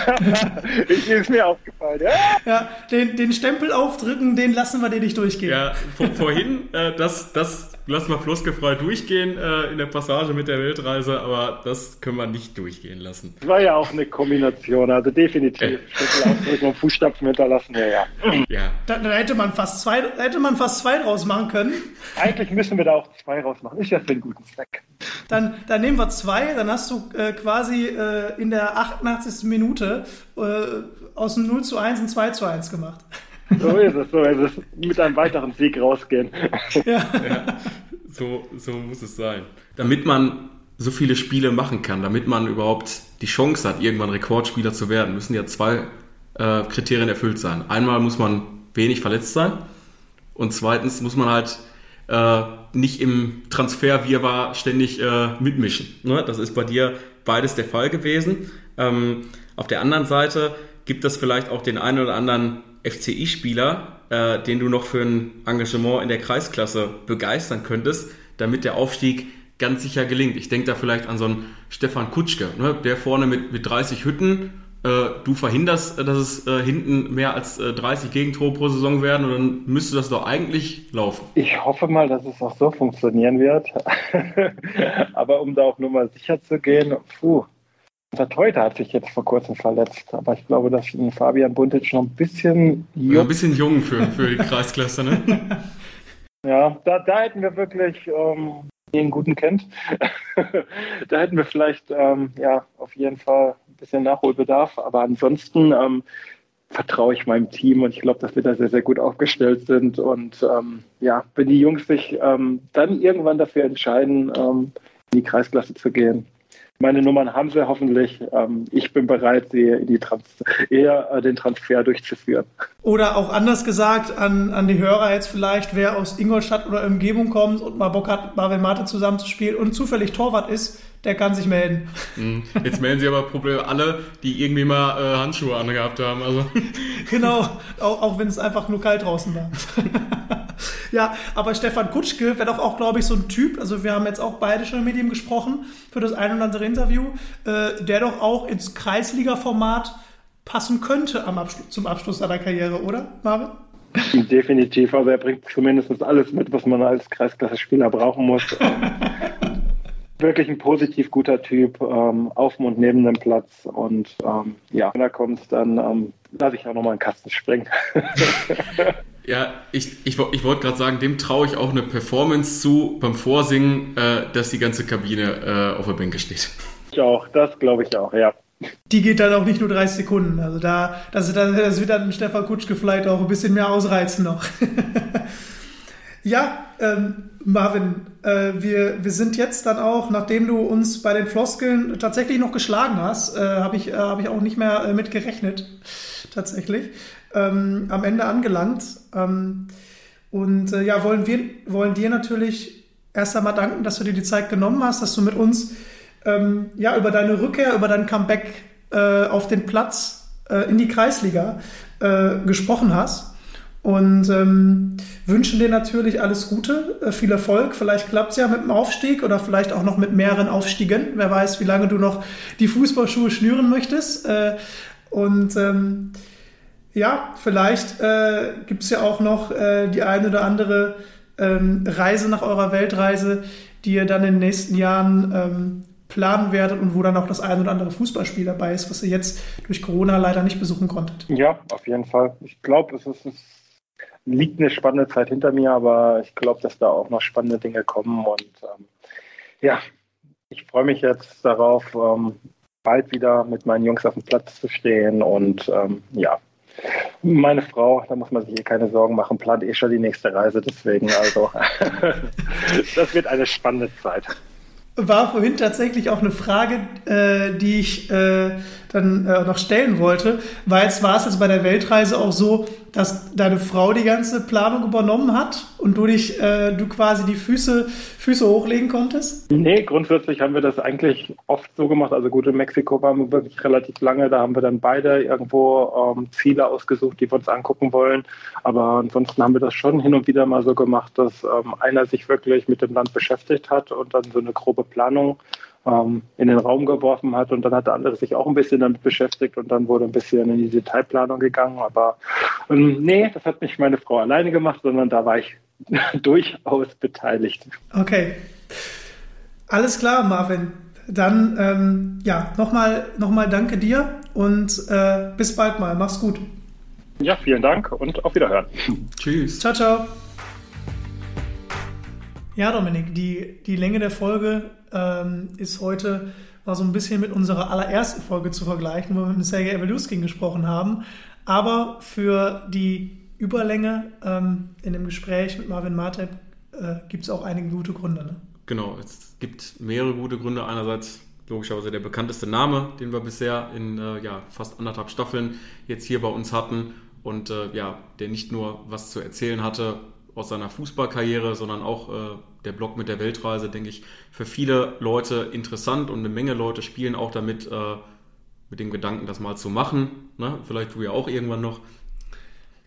(laughs) ist mir aufgefallen. Ja, ja den, den Stempel aufdrücken, den lassen wir dir nicht durchgehen. Ja, vor, vorhin, äh, das, das lassen wir floskelfrei durchgehen äh, in der Passage mit der Weltreise, aber das können wir nicht durchgehen lassen. Das war ja auch eine Kombination, also definitiv. Äh. Stempel aufdrücken und Fußstapfen hinterlassen, ja, ja. ja. Da, da, hätte, man fast zwei, hätte man fast zwei draus machen können. Eigentlich müssen wir da auch zwei rausmachen. Ist ja für einen guten Zweck. Dann, dann nehmen wir zwei, dann hast du äh, quasi äh, in der 88. Minute äh, aus dem 0 zu 1 ein 2 zu 1 gemacht. So ist es, so ist es. Mit einem weiteren Sieg rausgehen. Ja. ja. So, so muss es sein. Damit man so viele Spiele machen kann, damit man überhaupt die Chance hat, irgendwann Rekordspieler zu werden, müssen ja zwei äh, Kriterien erfüllt sein. Einmal muss man wenig verletzt sein und zweitens muss man halt äh, nicht im Transferwirrwarr ständig äh, mitmischen. Ne? Das ist bei dir beides der Fall gewesen. Ähm, auf der anderen Seite gibt es vielleicht auch den einen oder anderen FCI-Spieler, äh, den du noch für ein Engagement in der Kreisklasse begeistern könntest, damit der Aufstieg ganz sicher gelingt. Ich denke da vielleicht an so einen Stefan Kutschke, ne? der vorne mit, mit 30 Hütten du verhinderst, dass es äh, hinten mehr als äh, 30 Gegentore pro Saison werden und dann müsste das doch eigentlich laufen. Ich hoffe mal, dass es auch so funktionieren wird. (laughs) Aber um da auch nur mal sicher zu gehen, puh, unser Torhüter hat sich jetzt vor kurzem verletzt, aber ich glaube, dass Fabian Buntic noch ein bisschen jung. Ja, ein bisschen jung für, für die Kreisklasse, ne? (laughs) ja, da, da hätten wir wirklich ähm, den guten kennt. (laughs) da hätten wir vielleicht ähm, ja auf jeden Fall bisschen Nachholbedarf. Aber ansonsten ähm, vertraue ich meinem Team und ich glaube, dass wir da sehr, sehr gut aufgestellt sind. Und ähm, ja, wenn die Jungs sich ähm, dann irgendwann dafür entscheiden, ähm, in die Kreisklasse zu gehen, meine Nummern haben sie hoffentlich. Ähm, ich bin bereit, sie in die Trans eher äh, den Transfer durchzuführen. Oder auch anders gesagt an, an die Hörer jetzt vielleicht, wer aus Ingolstadt oder Umgebung kommt und mal Bock hat, Marvin Mate zusammenzuspielen und zufällig Torwart ist, der kann sich melden. Mhm. Jetzt melden sie aber Probleme alle, die irgendwie mal äh, Handschuhe angehabt haben. Also. (laughs) Genau, auch, auch wenn es einfach nur kalt draußen war. (laughs) ja, aber Stefan Kutschke wäre doch auch, glaube ich, so ein Typ, also wir haben jetzt auch beide schon mit ihm gesprochen für das ein oder andere Interview, äh, der doch auch ins Kreisliga-Format passen könnte am Abschluss, zum Abschluss seiner Karriere, oder, Marvin? Definitiv, also er bringt zumindest alles mit, was man als Kreisklasse-Spieler brauchen muss. (laughs) wirklich ein positiv guter Typ, ähm, auf und neben dem Platz. Und ähm, ja, wenn er kommt, dann ähm, lasse ich auch nochmal einen Kasten springen. (laughs) ja, ich, ich, ich wollte gerade sagen, dem traue ich auch eine Performance zu beim Vorsingen, äh, dass die ganze Kabine äh, auf der Bänke steht. Ich auch, das glaube ich auch, ja. Die geht dann auch nicht nur 30 Sekunden. Also da, das, das wird dann Stefan Kutschke vielleicht auch ein bisschen mehr ausreizen noch. (laughs) ja, ähm, Marvin, äh, wir, wir sind jetzt dann auch, nachdem du uns bei den Floskeln tatsächlich noch geschlagen hast, äh, habe ich, äh, hab ich auch nicht mehr äh, mit gerechnet, tatsächlich, ähm, am Ende angelangt. Ähm, und äh, ja, wollen wir wollen dir natürlich erst einmal danken, dass du dir die Zeit genommen hast, dass du mit uns ähm, ja, über deine Rückkehr, über dein Comeback äh, auf den Platz in die Kreisliga gesprochen hast und ähm, wünschen dir natürlich alles Gute, äh, viel Erfolg. Vielleicht klappt es ja mit dem Aufstieg oder vielleicht auch noch mit mehreren Aufstiegen. Wer weiß, wie lange du noch die Fußballschuhe schnüren möchtest. Äh, und ähm, ja, vielleicht äh, gibt es ja auch noch äh, die eine oder andere ähm, Reise nach eurer Weltreise, die ihr dann in den nächsten Jahren ähm, planen werdet und wo dann auch das ein oder andere Fußballspiel dabei ist, was ihr jetzt durch Corona leider nicht besuchen konntet. Ja, auf jeden Fall. Ich glaube, es ist, liegt eine spannende Zeit hinter mir, aber ich glaube, dass da auch noch spannende Dinge kommen. Und ähm, ja, ich freue mich jetzt darauf, ähm, bald wieder mit meinen Jungs auf dem Platz zu stehen. Und ähm, ja, meine Frau, da muss man sich eh keine Sorgen machen, plant eh schon die nächste Reise. Deswegen, also, (laughs) das wird eine spannende Zeit. war vorhin tatsächlich auch eine Frage, äh, die ich äh, dann äh, noch stellen wollte, weil es war es jetzt bei der Weltreise auch so, dass deine Frau die ganze Planung übernommen hat und du dich, äh, du quasi die Füße, Füße hochlegen konntest? Nee, grundsätzlich haben wir das eigentlich oft so gemacht. Also gut, in Mexiko waren wir wirklich relativ lange. Da haben wir dann beide irgendwo ähm, Ziele ausgesucht, die wir uns angucken wollen. Aber ansonsten haben wir das schon hin und wieder mal so gemacht, dass ähm, einer sich wirklich mit dem Land beschäftigt hat und dann so eine grobe Planung ähm, in den Raum geworfen hat und dann hat der andere sich auch ein bisschen damit beschäftigt und dann wurde ein bisschen in die Detailplanung gegangen. Aber ähm, nee, das hat nicht meine Frau alleine gemacht, sondern da war ich (laughs) durchaus beteiligt. Okay. Alles klar, Marvin. Dann ähm, ja, nochmal noch mal danke dir und äh, bis bald mal. Mach's gut. Ja, vielen Dank und auf Wiederhören. Tschüss. Ciao, ciao. Ja, Dominik, die, die Länge der Folge ähm, ist heute war so ein bisschen mit unserer allerersten Folge zu vergleichen, wo wir mit Sergei Eveluskin gesprochen haben. Aber für die Überlänge ähm, in dem Gespräch mit Marvin Martep äh, gibt es auch einige gute Gründe. Ne? Genau, es gibt mehrere gute Gründe. Einerseits logischerweise der bekannteste Name, den wir bisher in äh, ja, fast anderthalb Staffeln jetzt hier bei uns hatten und äh, ja, der nicht nur was zu erzählen hatte aus seiner Fußballkarriere, sondern auch äh, der Blog mit der Weltreise, denke ich, für viele Leute interessant und eine Menge Leute spielen auch damit, äh, mit dem Gedanken, das mal zu machen. Ne? Vielleicht du ja auch irgendwann noch.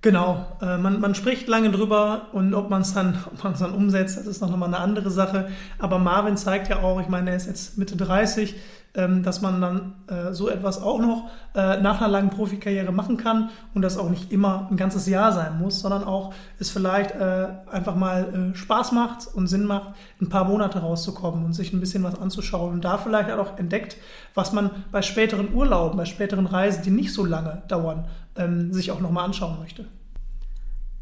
Genau, äh, man, man spricht lange drüber und ob man es dann, (laughs) dann umsetzt, das ist noch mal eine andere Sache. Aber Marvin zeigt ja auch, ich meine, er ist jetzt Mitte 30, ähm, dass man dann äh, so etwas auch noch äh, nach einer langen Profikarriere machen kann und das auch nicht immer ein ganzes Jahr sein muss, sondern auch es vielleicht äh, einfach mal äh, Spaß macht und Sinn macht, ein paar Monate rauszukommen und sich ein bisschen was anzuschauen und da vielleicht auch entdeckt, was man bei späteren Urlauben, bei späteren Reisen, die nicht so lange dauern, ähm, sich auch nochmal anschauen möchte.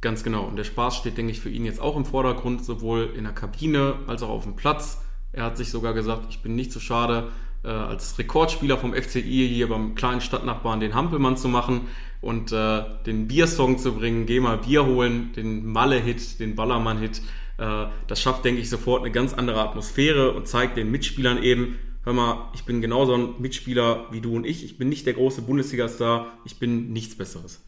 Ganz genau. Und der Spaß steht, denke ich, für ihn jetzt auch im Vordergrund, sowohl in der Kabine als auch auf dem Platz. Er hat sich sogar gesagt, ich bin nicht so schade, äh, als Rekordspieler vom FCI hier beim kleinen Stadtnachbarn den Hampelmann zu machen und äh, den Biersong zu bringen, geh mal Bier holen, den Malle-Hit, den Ballermann-Hit. Äh, das schafft, denke ich, sofort eine ganz andere Atmosphäre und zeigt den Mitspielern eben, hör mal, ich bin genauso ein Mitspieler wie du und ich. Ich bin nicht der große Bundesliga-Star, ich bin nichts Besseres.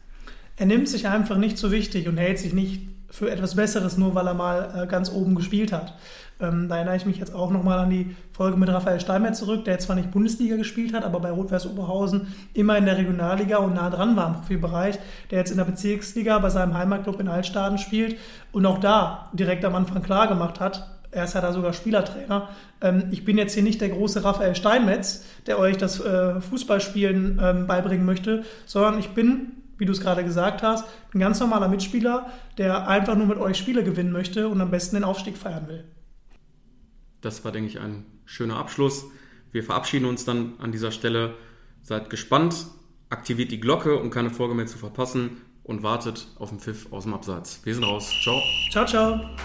Er nimmt sich einfach nicht so wichtig und hält sich nicht für etwas Besseres, nur weil er mal äh, ganz oben gespielt hat. Ähm, da erinnere ich mich jetzt auch nochmal an die Folge mit Raphael Steinmetz zurück, der zwar nicht Bundesliga gespielt hat, aber bei Rot-Weiß Oberhausen immer in der Regionalliga und nah dran war im Profilbereich, der jetzt in der Bezirksliga bei seinem Heimatclub in Altstaden spielt und auch da direkt am Anfang klar gemacht hat, er ist ja da sogar Spielertrainer. Ähm, ich bin jetzt hier nicht der große Raphael Steinmetz, der euch das äh, Fußballspielen ähm, beibringen möchte, sondern ich bin wie du es gerade gesagt hast, ein ganz normaler Mitspieler, der einfach nur mit euch Spiele gewinnen möchte und am besten den Aufstieg feiern will. Das war, denke ich, ein schöner Abschluss. Wir verabschieden uns dann an dieser Stelle. Seid gespannt, aktiviert die Glocke, um keine Folge mehr zu verpassen und wartet auf den Pfiff aus dem Abseits. Wir sind raus. Ciao. Ciao, ciao.